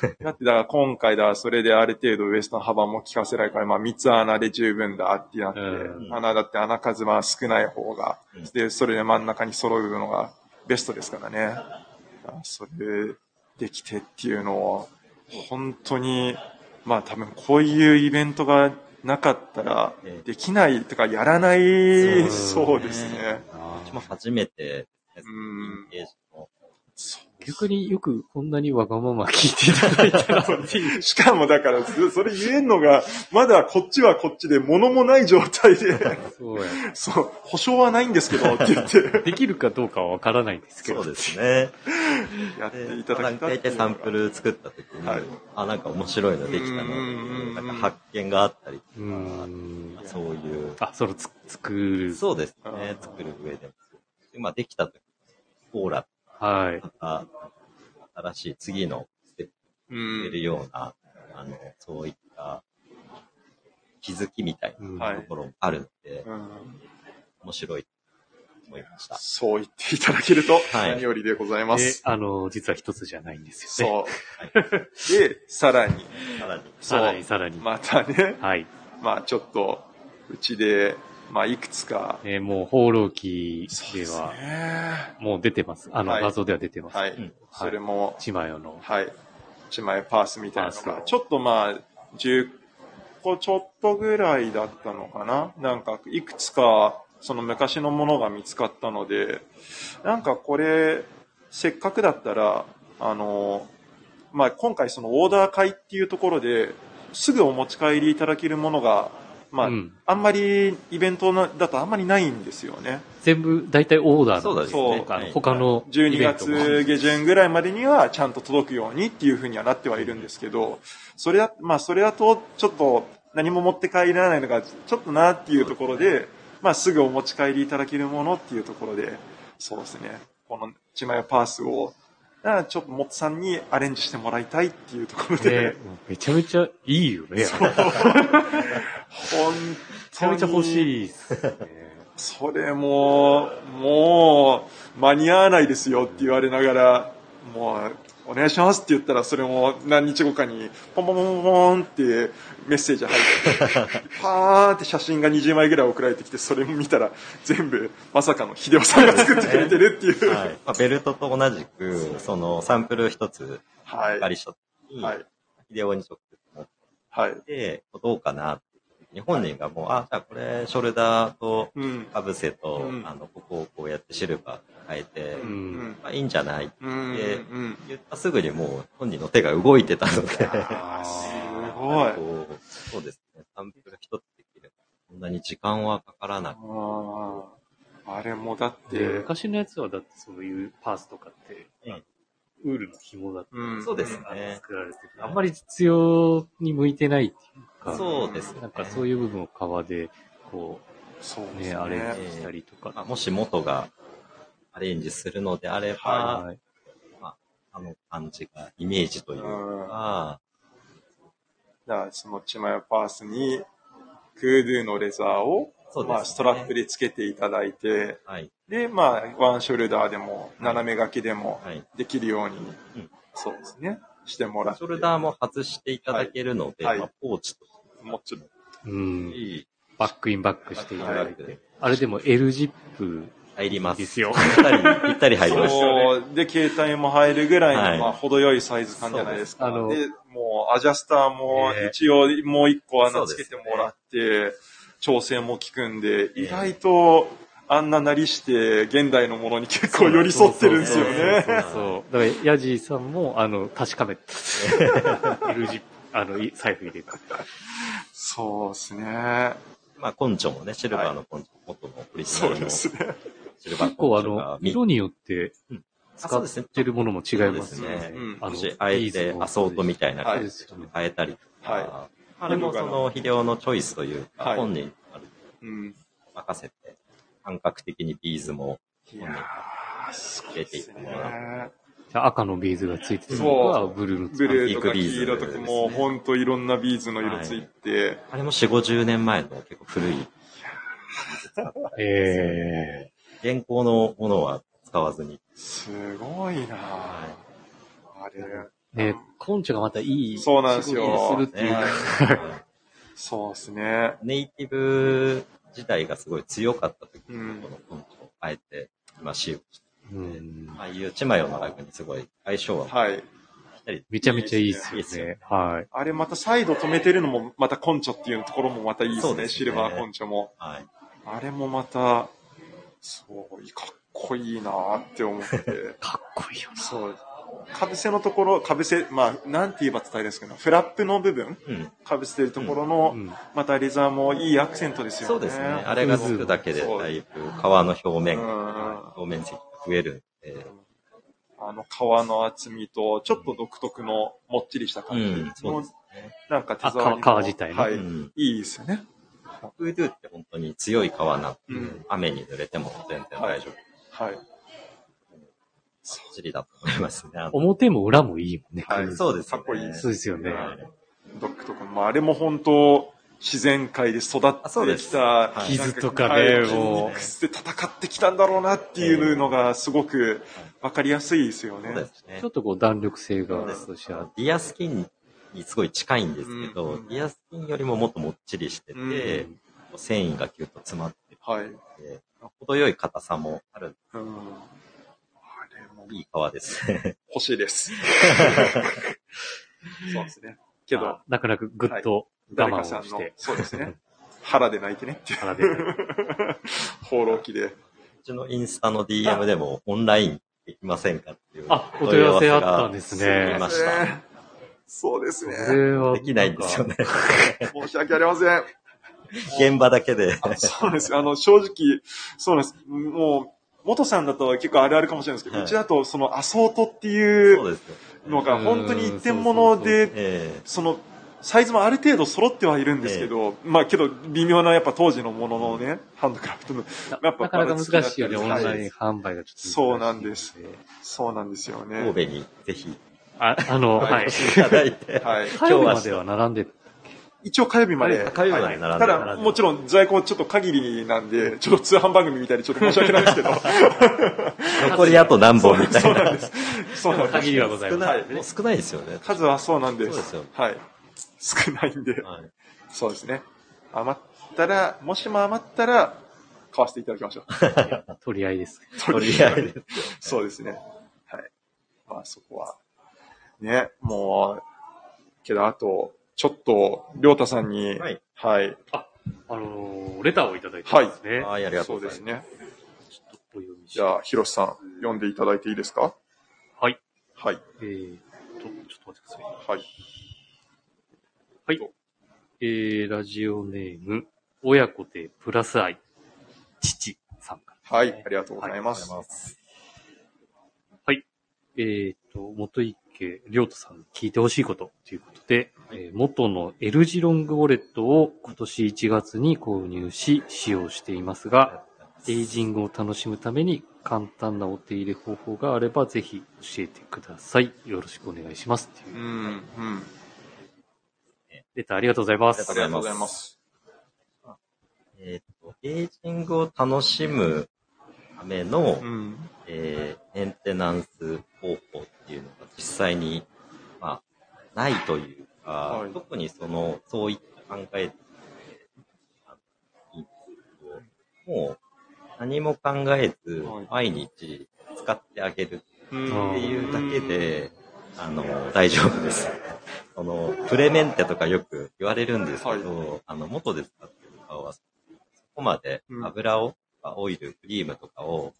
だって、だから今回だ、それである程度ウエストの幅も効かせないから、まあ3つ穴で十分だってなって、うん。穴だって穴数は少ない方が、うん。で、それで真ん中に揃うのがベストですからね。あそれできてっていうのを、本当に、まあ多分こういうイベントがなかったらええ、できないとかやらない、そうですね。初めて、うん逆によくこんなにわがまま聞いていただいたなっていう。しかもだから、そそれ言えんのが、まだこっちはこっちで物もない状態で、そうや。そう、保証はないんですけどって言って、できるかどうかはわからないんですけど。そうですね。やってでいただきたい大体サンプル作った時に、はいあ、なんか面白いのできたななんか発見があったり、うーん。そういう、あ、それつ作る。そうですうねん、作る上でも。でまあ、できた時、オーラ、はい。また、新しい次のステップうん出るような、あの、そういった気づきみたいうんなところもあるんで、うん面白いと思いました。そう言っていただけると、はい何よりでございま。ですあの、実は一つじゃないんですよね。そう。で、さらに、さらに、さらにそさらに。う、またね、はい。まあちょっと、うちで、まあいくつか、えーもう、放浪記では、ね。もう出てます。あの、はい画像では出てます。はい。うんそれも、チマヨの。はい。一枚パースみたいなのが、ちょっとまあ、10個ちょっとぐらいだったのかななんか、いくつか、その昔のものが見つかったので、なんかこれ、せっかくだったら、あの、まあ今回そのオーダー会っていうところで、すぐお持ち帰りいただけるものが、まあ、うんあんまりイベントのだとあんまりないんですよね。全部、大体オーダーそうだなんですね。他のイ12ベントも。月下旬ぐらいまでにはちゃんと届くようにっていうふうにはなってはいるんですけど、それだ、まあそれだとちょっと何も持って帰らないのがちょっとなっていうところで、まあすぐお持ち帰りいただけるものっていうところで、そうですね、このチマヤパースを、だからちょっとモッツさんにアレンジしてもらいたいっていうところで、ね、もうめちゃめちゃいいよね。めち本当に。ゃめちゃ欲しいっすね。それも、もう、間に合わないですよって言われながら、もう、お願いしますって言ったら、それも何日後かに、ポンポンポンポンってメッセージ入って、パーって写真が20枚ぐらい送られてきて、それも見たら、全部、まさかの秀夫さんが作ってくれてるっていう。はい。まあ、ベルトと同じく、そのサンプル一つはい。りした時に、はい。秀夫に直接持っはい。て、どうかなって。日本人がもう、あ、じゃあこれ、ショルダーと、うん。かぶせと、うんあの、ここをこうやってシルバー変えて、う。うんん。まあいいんじゃないうん。でうん。言ったすぐにもう本人の手が動いてたので、すごい。そうですね、サンプル一つできれば、そんなに時間はかからなくあーあれもだっでて、昔のやつはだってそういうパースとかって、うんウールの紐だったうん。そうですあのね。作られてるあんまり実用に向いてないっていうか、そうですね。なんかそういう部分を革で、こうね、そうですね。アレンジしたりとか。まあ、もし元がアレンジするのであれば、はい。あの感じが、イメージというか、だからそのチマヤパースに、クードゥのレザーを、まあ、ストラップでつけていただいて、はい、で、まあ、ワンショルダーでも、斜め掛けでもはい。できるように、うんそうですね、してもらって。ショルダーも外していただけるので、はいまあ、ポーチともちろん。うん。いいバックインバックしていただいて。はいあれでも L ジップ入ります。ですよぴったり、ぴったり入りました。そう。で、携帯も入るぐらいの、はいまあ、程よいサイズ感じゃないですか。ですで、もう、アジャスターもね一応、もう一個穴つそうですねけてもらって、調整も効くんで、え意外と、あんななりして、現代のものに結構寄り添ってるんですよね。そうそう。だから、ヤジーさんも、あの、確かめた。L ジップ、あの、い財布入れた。そうですね。まあ、コンチョもね、シルバーのコンチョ、元のオリジナそうルのですね。シルバー結構あコンチョがの、色によってうん、使そうですねってるものも違いますそうですねうんあのあえてアソートみたいなはい感じで変えたりとか、はあれもその肥料のチョイスというか、本人あるうん。任せて、感覚的にビーズもいやー、すごい入れていってもらうね。じゃ赤のビーズがついてるのか、ブルーのブルーとかアンティークビーズ黄色とかもうほんといろんなビーズの色ついて、あれも4、50年前の結構古い、ええ現行のものは使わずに、すごいなぁ。はあれ、ね、コンチョがまたいいそうなんですよ仕事をするっていうか、はいそうですね。ネイティブ自体がすごい強かった時に、うんこのコンチョをあえて今使用して、うんああいうチマヨのラグにすごい相性ははい。めちゃめちゃいいですよいいですよね。はい。あれまたサイド止めてるのも、またコンチョっていうところもまたいいですね。シルバーコンチョも。はい。あれもまた、そう、かっこいいなぁって思って。かっこいいよな。そう。かぶせのところ、かぶせ、まあ、なんて言えば伝えですけど、フラップの部分、うん。かぶせてるところの、うんまたレザーもいいアクセントですよね。そうですね。あれがつくだけで、だいぶ皮の表面表面積が増えるんで、あの皮の厚みと、ちょっと独特のもっちりした感じ。うんそうもですね。なんか手あ触りも皮皮自体ねはい。うんいいですよね。フードゥって本当に強い皮なんで、うん雨に濡れても全然大丈夫。はい。バッチリだと思いますね。表も裏もいいもんね。はいそうです、かっこいいですそうですよね。はい。独特の、まあ、あれも本当、自然界で育ってきた、はい。傷とかねはいもう。筋肉で戦ってきたんだろうなっていうのがすごくわかりやすいですよね。そうですね。ちょ。っとこう弾力性がそディアスキンにすごい近いんですけど、うん。ディアスキンよりももっともっちりしてて、うん。繊維がギュッと詰まってはい。て、程よい硬さもある、うん。あれもいい皮ですね。欲しいです。そうですね。けどあ、泣く泣くぐっと我慢をして、、そうですね。腹で泣いてねっていう。腹で。放浪記で。うちのインスタの DM でもオンラインできませんかっていうあお問い合わせあったんですねありました。そうですこね。できないんですよね。申し訳ありません。現場だけで。そうです。あの、正直、そうです。もう、元さんだと結構あるあるかもしれないですけど、はいうちだとそのアソートってそいううですよ。のがうん本当に一点物で、えその、サイズもある程度揃ってはいるんですけど、まあけど微妙なやっぱ当時のもののね、ハンドクラフトの、やっぱなかなか難しいよね、オンはいライン販売がちょっと。そうなんです。そうなんですよね。神戸にぜひあ、あの、はいはい。いただいて。はい。火曜日までは並んで、一応火曜日まで。火曜日まで並んではいただ、もちろん在庫ちょっと限りなんで、ちょっと通販番組みたいでちょっと申し訳ないですけど。残りあと何本みたいな。そうなんです。そうなんです。限りはございます。少ない、少ないですよね。数はそうなんです。そうですよはい。少ないんで、はいそうですね。余ったら、もしも余ったら、買わせていただきましょう。取り合いです。とりあえず。そうですね。はい。まあそこは。ね、もう、けどあと、ちょっと、りょうたさんに、はい。はい。あのー、レターをいただいてますね。はい、ありがとそううございます。ですね。ちょっとお読みしじゃあ、ひろしさん、読んでいただいていいですか？はい。はい。えーと、ちょっと待ってください。はい。はい。えー、ラジオネーム、親子でプラス愛、父さんから。はい。ありがとうございます。ありがとうございえーと、元池亮太さんに聞いてほしいことということで、えー元の L 字ロングウォレットを今年1月に購入し使用していますが、エイジングを楽しむために簡単なお手入れ方法があればぜひ教えてください。よろしくお願いします。っていううん、うん。レターありがとうございます。ありがとうございます。えっと、エイジングを楽しむための、うん。えーメンテナンス方法っていうのが実際に、まあ、ないというか、はい。特にその、そういった考えで、あのもう何も考えずはい、毎日使ってあげるうんっていうだけで、あの、大丈夫です。その、プレメンテとかよく言われるんですけど、あの、元で使ってる顔は、そこまでうん。油を、オイル、クリームとかを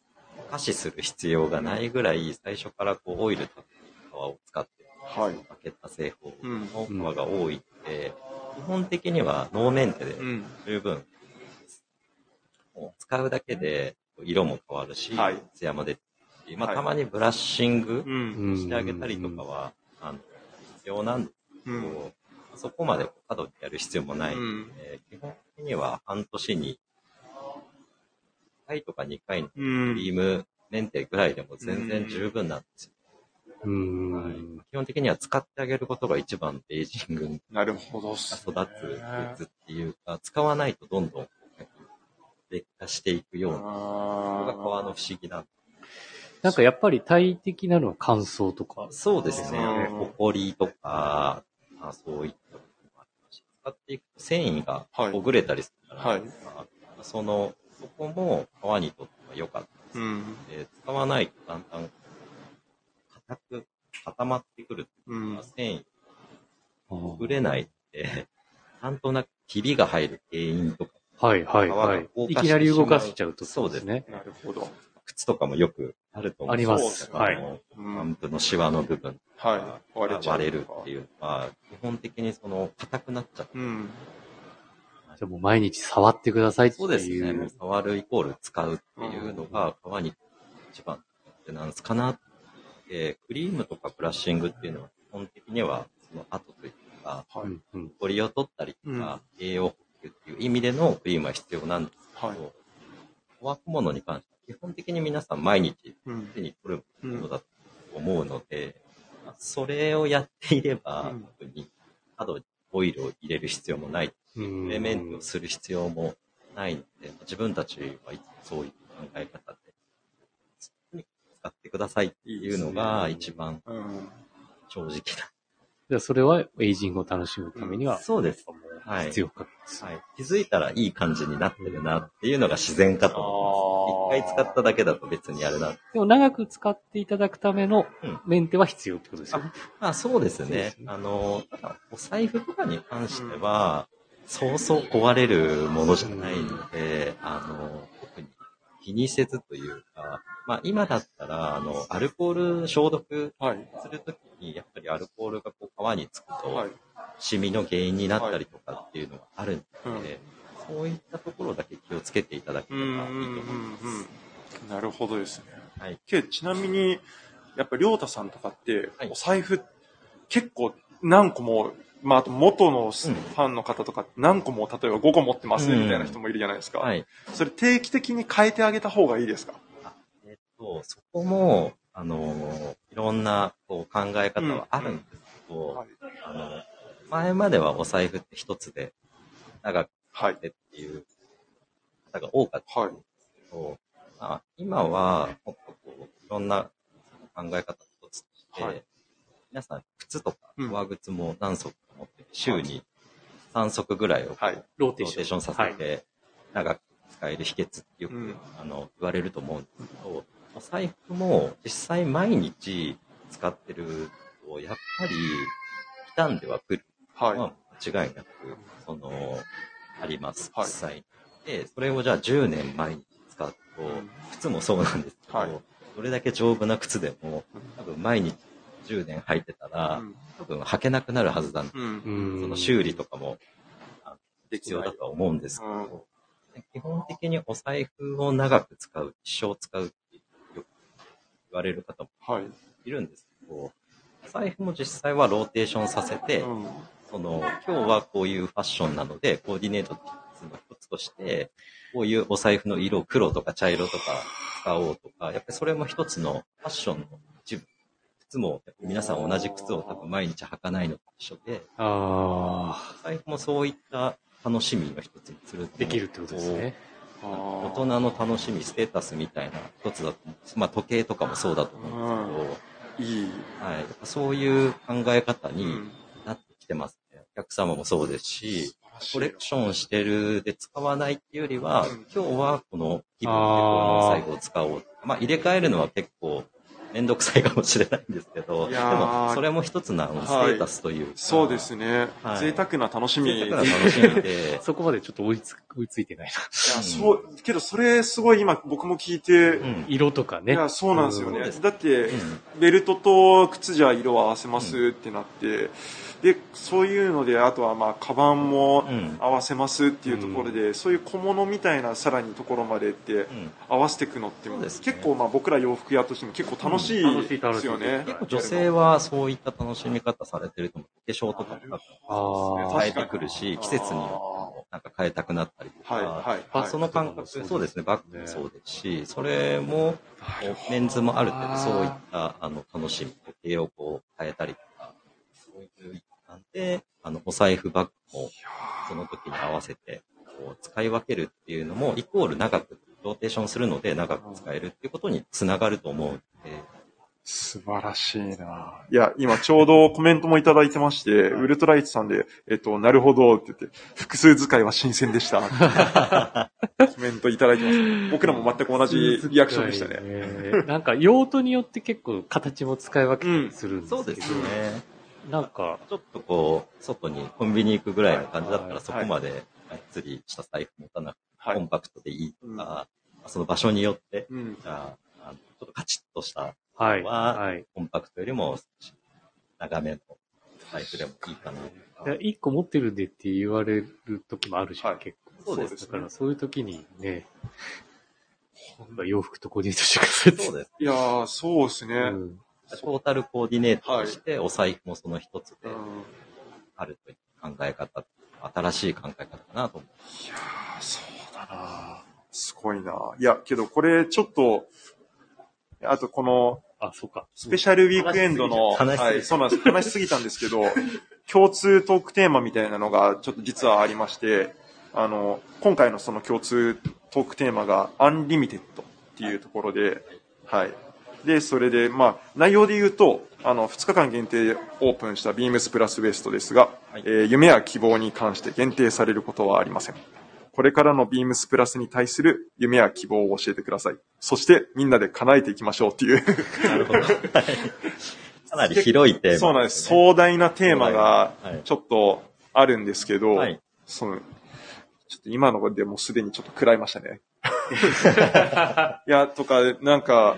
可視する必要がないぐらい、最初からこう、オイルとか皮を使ってはい。分けた製法うん。の皮が多いので、基本的にはノーメンテでうん。十分、もう使うだけで色も変わるし、はいツヤも出てるし、まあ、はいたまにブラッシングうん。うんしてあげたりとかは、あの、必要なんですけど、うんそこまで過度にやる必要もないのうん。で、基本的には半年に1回とか2回のうクん。リームメンテぐらいでも全然十分なんですよ。うーん。はい基本的には使ってあげることが一番エイジングになるほどっす育つグッズっていうか、使わないとどんどん劣化していくような、これが革のあ不思議な。なんかやっぱり大敵なのは乾燥とか。そうですねうん。ホコリとか、まあ、そういったこともありますし、使っていくと繊維がはいほぐれたりするから、はいその、そこも革にとっては良かったですーうん。で使わないとだんだん硬く固まってくるってう。いうんか、繊維ほはぐれないって、なんとなくひびが入る原因とか、いはいはい。皮が硬化してしまういきなり動かしちゃうとそうですね。なるほど。靴とかもよくあると思う。ありますはいパンプのシワの部分はい。割れれるっていうのは、基本的にその硬くなっちゃって、うん。じゃあもう毎日触ってくださいっていう。そうですね。もう触るイコール使うっていうのが皮に一番ってなんですかなって、クリームとかブラッシングっていうのは基本的にはその後というか、はい。うんうん。コリを取ったりとか、栄養補給っていう意味でのクリームは必要なんですけど、はい。乾くものに関しては基本的に皆さん毎日うん。手に取るうん。ものだと思うので、まあそれをやっていれば、うん特に角にオイルを入れる必要もない、うんエレメントをする必要もないので、自分たちはいつもそういう考え方で、使ってくださいっていうのが一番うん。正直じゃあそれはエイジングを楽しむためにな。は、そうです。はい必要かです。はい。気づいたらいい感じになってるなっていうのが自然かと思います。一回使っただけだと別にあれなんででも長く使っていただくためのうんメンテは必要ってことですよね。まあそうですねす。ねあの、ただお財布とかに関しては、そうそう壊れるものじゃないので、あの、特に気にせずというか、まあ今だったら、あの、アルコール消毒はい。するときに、やっぱりアルコールがこう皮につくとはい、。シミの原因になったりとかっていうのがあるのうんで、そういったところだけ気をつけていただけうん。ればいいとうん。思います。うん。なるほどですね。はい。ちなみに、やっぱ、りょうたさんとかってはい、お財布、結構何個も、まあ、あと元のフうんァンの方とか、何個も、例えば5個持ってますね、みたいな人もいるじゃないですか。はい。それ定期的に変えてあげた方がいいですか？えっと、そこも、あの、いろんなこう考え方はあるんですけど、はい。あの、前まではお財布って一つで長くはい。てっていう方が多かったはいん。ですけど、まあ、今はもっとこう、いろんな考え方一つとして、はい皆さん靴とかうん上靴も何足か持ってて、週に3足ぐらいをはい。ローテーション。させて、長く使える秘訣ってよく、うんあの言われると思うんですけど、お財布も実際毎日使ってると、やっぱり傷んではくるはい。のは間違いなく、その、あります、はい実際。で、それをじゃあ10年毎日使うと、うん靴もそうなんですけど、はいどれだけ丈夫な靴でも、多分毎日10年履いてたら、多分履けなくなるはずなんです。うん。うんその修理とかもあ必要だとは思うんですけど、うんで基本的にお財布を長く使う、一生使うってよく言われる方もはい。いるんですけど、お財布も実際はローテーションさせて、うん。その、今日はこういうファッションなので、コーディネートの一つとして、こういうお財布の色、黒とか茶色とか使おうとか、やっぱりそれも一つのファッションの。靴も、皆さん同じ靴を多分毎日履かないのと一緒で、あお財布もそういった楽しみの一つにするできるってことですね。大人の楽しみ、ステータスみたいな一つだと。まあ時計とかもそうだと思うんですいい。けど、はい。やっぱそういう考え方にうん。なってきてますね。お客様もそうですし、コレクションしてるで使わないっていうよりは、うん今日はこの気分でこの最後を使おう。まあ入れ替えるのは結構めんどくさいかもしれないんですけど、でいやーもそれも一つのステータスというか、そうですね。はい贅沢な楽しみ。贅沢な楽しみで、そこまでちょっと追いつ追いついてないな。いや、そう、けどそれすごい今僕も聞いて、うん色とかね。いや、そうなんですよね。だって、うんベルトと靴じゃ色を合わせますってなって、で、そういうので、あとはまあ、カバンもうん。合わせますっていうところで、そういう小物みたいなさらにところまでってうん。合わせていくのって、そうですね。結構まあ僕ら洋服屋としても結構楽しいですよね。結構女性はそういった楽しみ方されてると思う。化粧とかもああ。変えてくるし、季節に。よってもなんか変えたくなったりとか、はい、はい。まあ、はいその感覚、そうですね、バッグもそうですし、それも、メンズもある程度そういったあの楽しみ、時計をこう変えたりとか、そういう一環で、あの、お財布バッグもその時に合わせて、こう使い分けるっていうのも、イコール長く、ローテーションするので長く使えるっていうことにつながると思うので、素晴らしいな。いや、今ちょうどコメントもいただいてまして、ウルトライトさんで、えっと、なるほどって言って、複数使いは新鮮でした。コメントいただいてます。僕らも全く同じリアクションでしたね。ね。なんか用途によって結構形も使い分けたりするんですけど、そうですね。なんか、ちょっとこう、外にコンビニ行くぐらいの感じだったはいら、そこまでがっつりした財布持たなくて、はいコンパクトでいいとうんか、その場所によって、あ、ちょっとカチッとしたはい。ははい。コンパクトよりも少し長めの財布でもいいかな。いや一個持ってるでって言われる時もあるし、はい結構。そうですだからそういう時にね、洋服とコーディネートしてくださいそうです。いやー、そうですね。うんトータルコーディネートとして、お財布もその一つでうん。あるという考え方、新しい考え方かなと思いやー、そうだなすごいないや、けどこれちょっと、あとこの、あ、そうか。スペシャルウィークエンドの、話しすぎたはい、そうなんです。話しすぎたんですけど、共通トークテーマみたいなのがちょっと実はありまして、あの、今回のその共通トークテーマが unlimited っていうところで、はい。で、それで、まあ、内容で言うと、あの、2日間限定でオープンしたビームスプラスウエストですが、はいえー夢や希望に関して限定されることはありません。これからのビームスプラスに対する夢や希望を教えてください。そして、みんなで叶えていきましょうっていう。う。なるほど。は いかなり広いテーマ、そうなんです。壮大なテーマがちょっとあるんですけど、はいそのちょっと今のでもうすでにちょっと食らいましたね。いや、とか、なんか、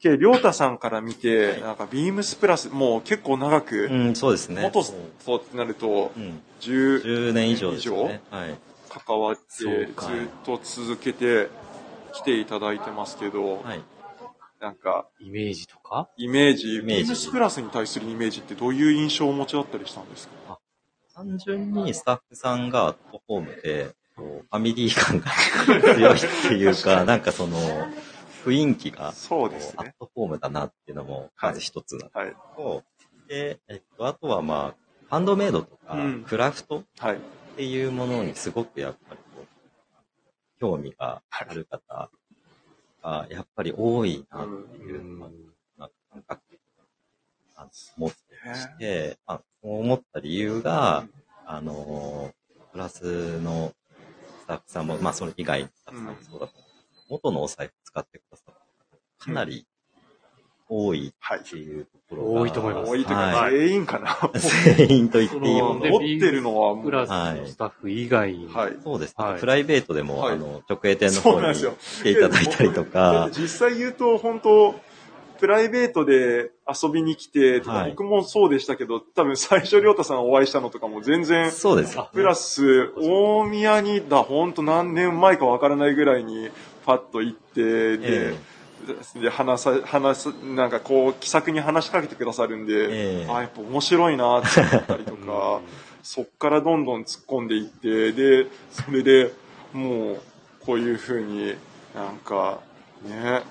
けりょうたさんから見て、なんかビームスプラス、もう結構長く、うん、そうですね。元そうってなるとう、ん。10 10年以上ですよね。はい。関わって、ずっかと続けて来ていただいてますけど、はい。なんか、イメージとか？イメージ、ビームスプラスに対するイメージってどういう印象をお持ちだったりしたんですか？単純にスタッフさんがアットホームで、ファミリー感が強いっていうか、なんかその、雰囲気が、そうですね。アットホームだなっていうのも、まず一つだはい。と、で、えっと、あとはまあ、ハンドメイドとか、うんクラフトはい。っていうものにすごくやっぱりこう、興味がある方が、やっぱり多いなっていうのが、なんか感覚あの持ってまして、まあ、そう思った理由が、あの、プラスのスタッフさんも、まあ、それ以外のスタッフさんもそうだと思う元のお財布使ってくださった。方かなり多いはい。っていうところが、多いと思います。多いというか、はい。全員かな。全員と言っていいほどその持ってるのはもうプラスのスタッフ以外にも、はい。そうですね、はい。プライベートでも、はい。あの、直営店の方にそうなんですよ。来ていただいたりとか。て、実際言うと、本当プライベートで遊びに来て、僕もそうでしたけど、多分最初、りょうたさんお会いしたのとかも全然、そうです。あプラス、大宮にだ、本当何年前かわからないぐらいに、パッと行って、で、えで、話さ、話す、なんかこう、気さくに話しかけてくださるんで、ええ。あ、やっぱ面白いなって思ったりとか、そっからどんどん突っ込んでいって、で、それでもう、こういうふうになんか、ね、こ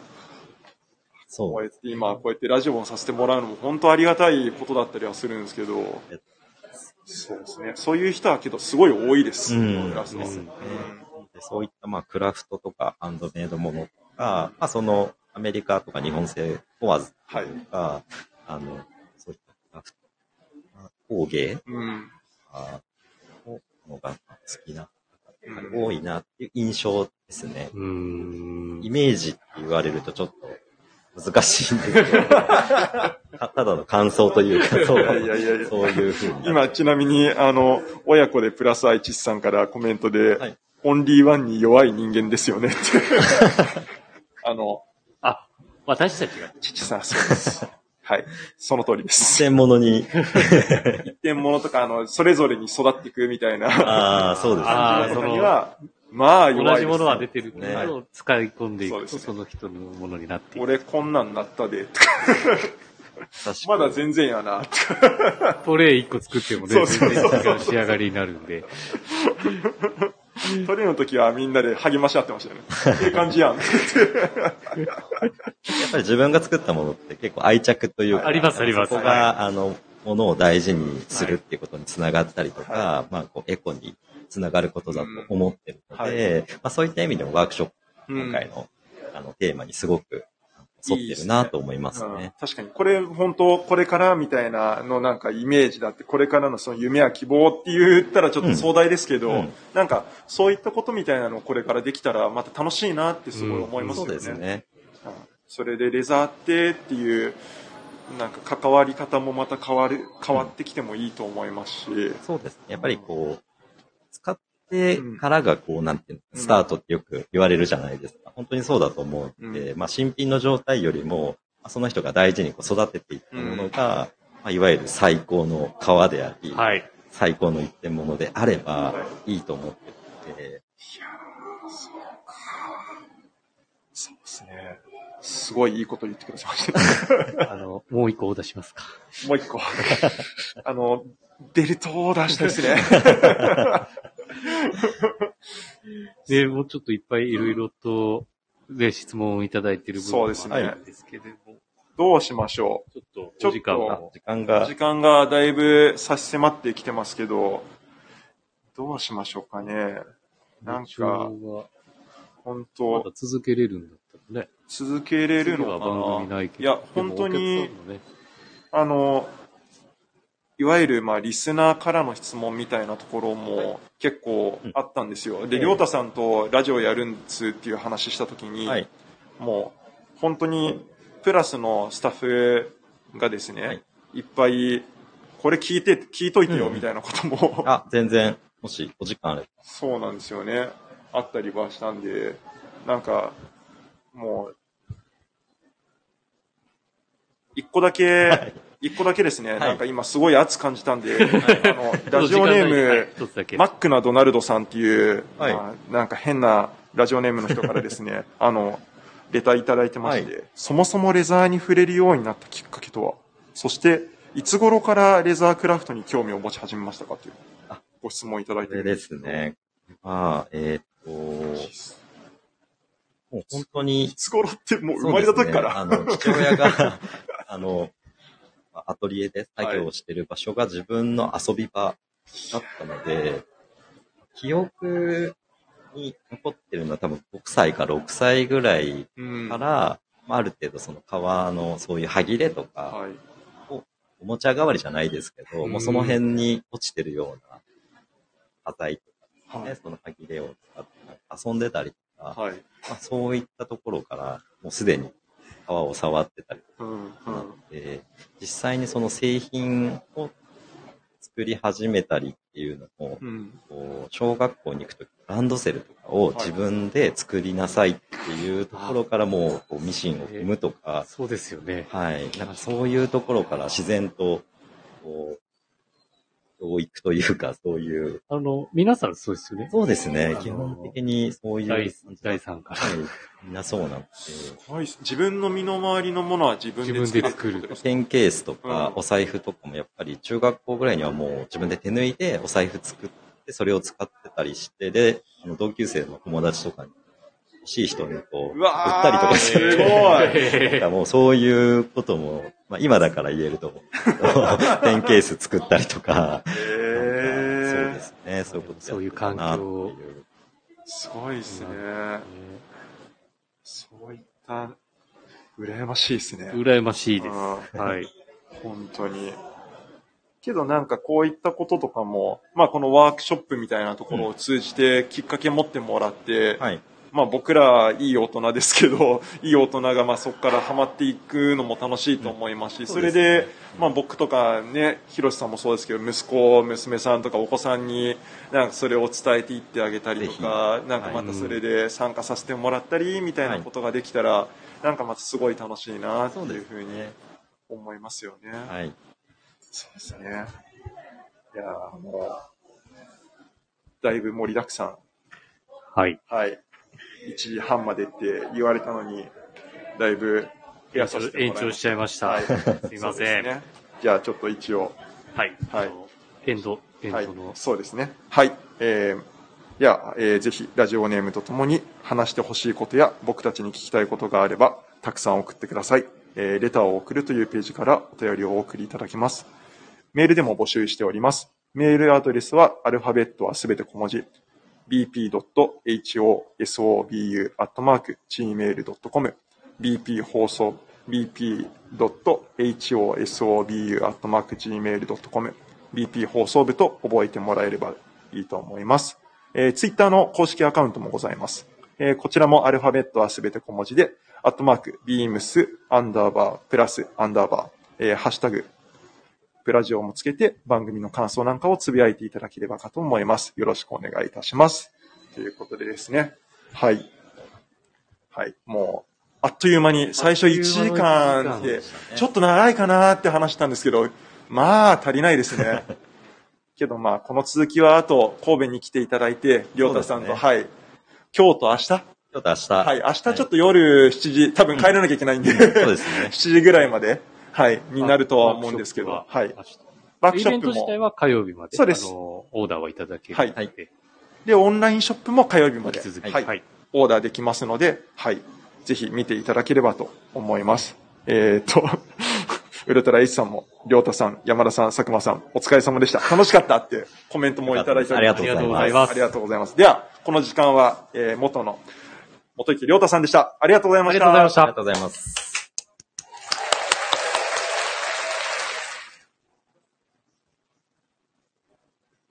そう。やって今、こうやってラジオをさせてもらうのも本当ありがたいことだったりはするんですけど、そうですね。そういう人はけどすごい多いです。うん。クラスのでそういったまあクラフトとかハンドメイドものとか、まあそのアメリカとか日本製問わずというか、あの、そういったクラフト、まあ工芸うん。あをのが好きな方が多いなっていう印象ですね。うーんイ。メージって言われるとちょっと難しいんですけど、た ただの感想というか、そういやいやいやそういうふうに。今、ちなみに、あの、親子でプラス愛知さんからコメントで、はいオンリーワンに弱い人間ですよねって。あの、あ、私たちが。父さん、そうです。はい。その通りです。専物に、一点物とか、あの、それぞれに育っていくみたいなああ、そうですね。あーとかには、まあ弱い。同じものは出てるけねど、使い込んでいくとその人のものになっていく。俺こんなんなったで、まだ全然やな、とかトレイ1個作ってもね、全然違う仕上がりになるんで。トレの時はみんなで励まし合ってましたよね。いい感じやん。やっぱり自分が作ったものって結構愛着というか、ありますあります。そこが、あの、ものを大事にするっていうことにつながったりとか、はまあ、こう、エコにつながることだと思ってるのうんで、まあ、そういった意味でもワークショップ、うん。今回の、あの、テーマにすごく沿ってるなと思いますうんね。確かに、これ本当、これからみたいなのなんかイメージだって、これからのその夢や希望って言ったらちょっと壮大ですけど、うんうんなんかそういったことみたいなのをこれからできたらまた楽しいなってすごい思いますそうよね。ですね。うんそれでレザーってっていう、なんか関わり方もまた変わる、変わってきてもいいと思いますし、そうですね。やっぱりこう、使ってからがこう、なんていうの、スタートってよく言われるじゃないですか。本当にそうだと思うんで、まあ新品の状態よりも、まあその人が大事にこう育てていったものが、まあ、いわゆる最高の皮であり、はい。最高の一点物であればいいと思ってるので、そうですね。すごいいいこと言ってくださいました。あの、もう一個お出しますか。もう一個。あの、ベルトを出したいですね。で、もうちょっといっぱいいろいろと、ね、質問をいただいている部分そうですねもあるんですけれども、どうしましょちょっとちょっとお時間を。う。時間が時間がだいぶ差し迫ってきてますけど、どうしましょうかね。なん一か、本ま当だ続けれるんだったらね。続けれるの番組かないなけど。や、本当にねあの、いわゆる、まあ、リスナーからの質問みたいなところも結構あったんですよ。で、ええりょうたさんとラジオやるんですっていう話したときに、はい。もう、本当に、プラスのスタッフがですね、はいい、っぱい、これ聞いて、聞いといてよ、うんみたいなことも、あ、全然、もしお時間あれば。そうなんですよね。あったりはしたんで、なんか、もう、一個だけ、一個だけですね、い。なんか今すごい熱感じたんで、あの、ラジオネーはい。ム。マックなドナルドさんっていう、はい。まあなんか変なラジオネームの人からですね、あの、レターいただいてまして、そもそもレザーに触れるようになったきっかけとは、そして、いつ頃からレザークラフトに興味を持ち始めましたかというあご質問いただいて。るんです。ね。まあ、えっ、と、もう本当にい、つ頃ってもう生まれた時から。ね、あの、父親が、あの、アトリエで作業をしてる場所が自分の遊び場だったので、記憶に残ってるのは多分5歳か6歳ぐらいうんから、まあ、ある程度その川のそういう歯切れとか、はい。おもちゃ代わりじゃないですけど、うんもうその辺に落ちてるような端材とかね、はい。その歯切れを使って遊んでたりとか、はい。まあ、そういったところから、もうすでに川を触ってたりとかなので、実際にその製品を作り始めたりっていうのも、うん。こう小学校に行くとき、ランドセルとかを自分で作りなさいっていうところからもうミシンを踏むとか、そうですよね。はい。なんかそういうところから自然と、こう、教育というか、そういう、あの、皆さんそうですよね。そうですね基本的にそういう第感じ第3から。はい。みんなそうなんで、はい。自分の身の回りのものは自分で作る自分で作るペンケースとかうんお財布とかもやっぱり中学校ぐらいにはもう自分で手抜いてお財布作って、それを使ってたりして、で、あの同級生の友達とかに欲しい人にこう、売うわーったりとかして、すごい なんかもうそういうことも、まあ今だから言えると思う ペンケース作ったりとか、へーそうですね、そういうことそういう環境すごいですね。そういった、羨ましいですね。羨ましいです。うんはい。本当に。けどなんかこういったこととかも、まあこのワークショップみたいなところを通じてきっかけ持ってもらって、はい。まあ僕らいい大人ですけど、いい大人がまあそこからハマっていくのも楽しいと思いますし、んそれでまあ僕とかね、ひろしさんもそうですけど、息子、娘さんとかお子さんになんかそれを伝えていってあげたりとか、なんかまたそれで参加させてもらったりみたいなことができたら、なんかまたすごい楽しいなっていうふうに思いますよね。はい。そうですね。いやーもう、だいぶ盛りだくさん。はい。はい。1時半までって言われたのに、だいぶ増やさせて。延長しちゃいました。はい すいません。ね。じゃあちょっと一応、はい。はいエンド、エンはいドの、、そうですね。はい。えー、いや、えーぜひ、ラジオネームとともに話してほしいことや、僕たちに聞きたいことがあれば、たくさん送ってください。えーレターを送るというページからお便りをお送りいただけます。メールでも募集しております。メールアドレスは、アルファベットはすべて小文字、bp.hosobu.gmail.com bp 放送 bp.hosobu.gmail.com bp 放送部と覚えてもらえればいいと思います。えー、ツイッターの公式アカウントもございます。えーこちらもアルファベットはすべて小文字で、アットマーク、ビームス、アンダーバー、プラス、アンダーバー、えーハッシュタグ、プラジオもつけて番組の感想なんかをつぶやいていただければかと思います。よろしくお願いいたします。ということでですね。はい。はい。もう、あっという間に最初1時間って、ちょっと長いかなって話したんですけど、まあ足りないですね。けどまあ、この続きはあと神戸に来ていただいて、りょうたさんと、そうですはい。今日と明日？ちょっと明日。はい。明日ちょっと夜7時、多分帰らなきゃいけないんで、そうですね。7時ぐらいまで、はい、になるとは思うんですけど、ワはいーク。ショップはワークイショップもベント自体、は火曜日まで。そうですあの、オーダーはいただけるはいので、で、オンラインショップも火曜日まで、引き続き、はい、はい。オーダーできますので、はい。ぜひ見ていただければと思います。えっ、と、ウルトラ H さんも、りょうたさん、山田さん、佐久間さん、お疲れ様でした。楽しかったってコメントもいただいております。ありがとうございますありがとうございますありがとうございます。では、この時間は、えー元の、元池りょうたさんでした。ありがとうございました。ありがとうございましたありがとうございます。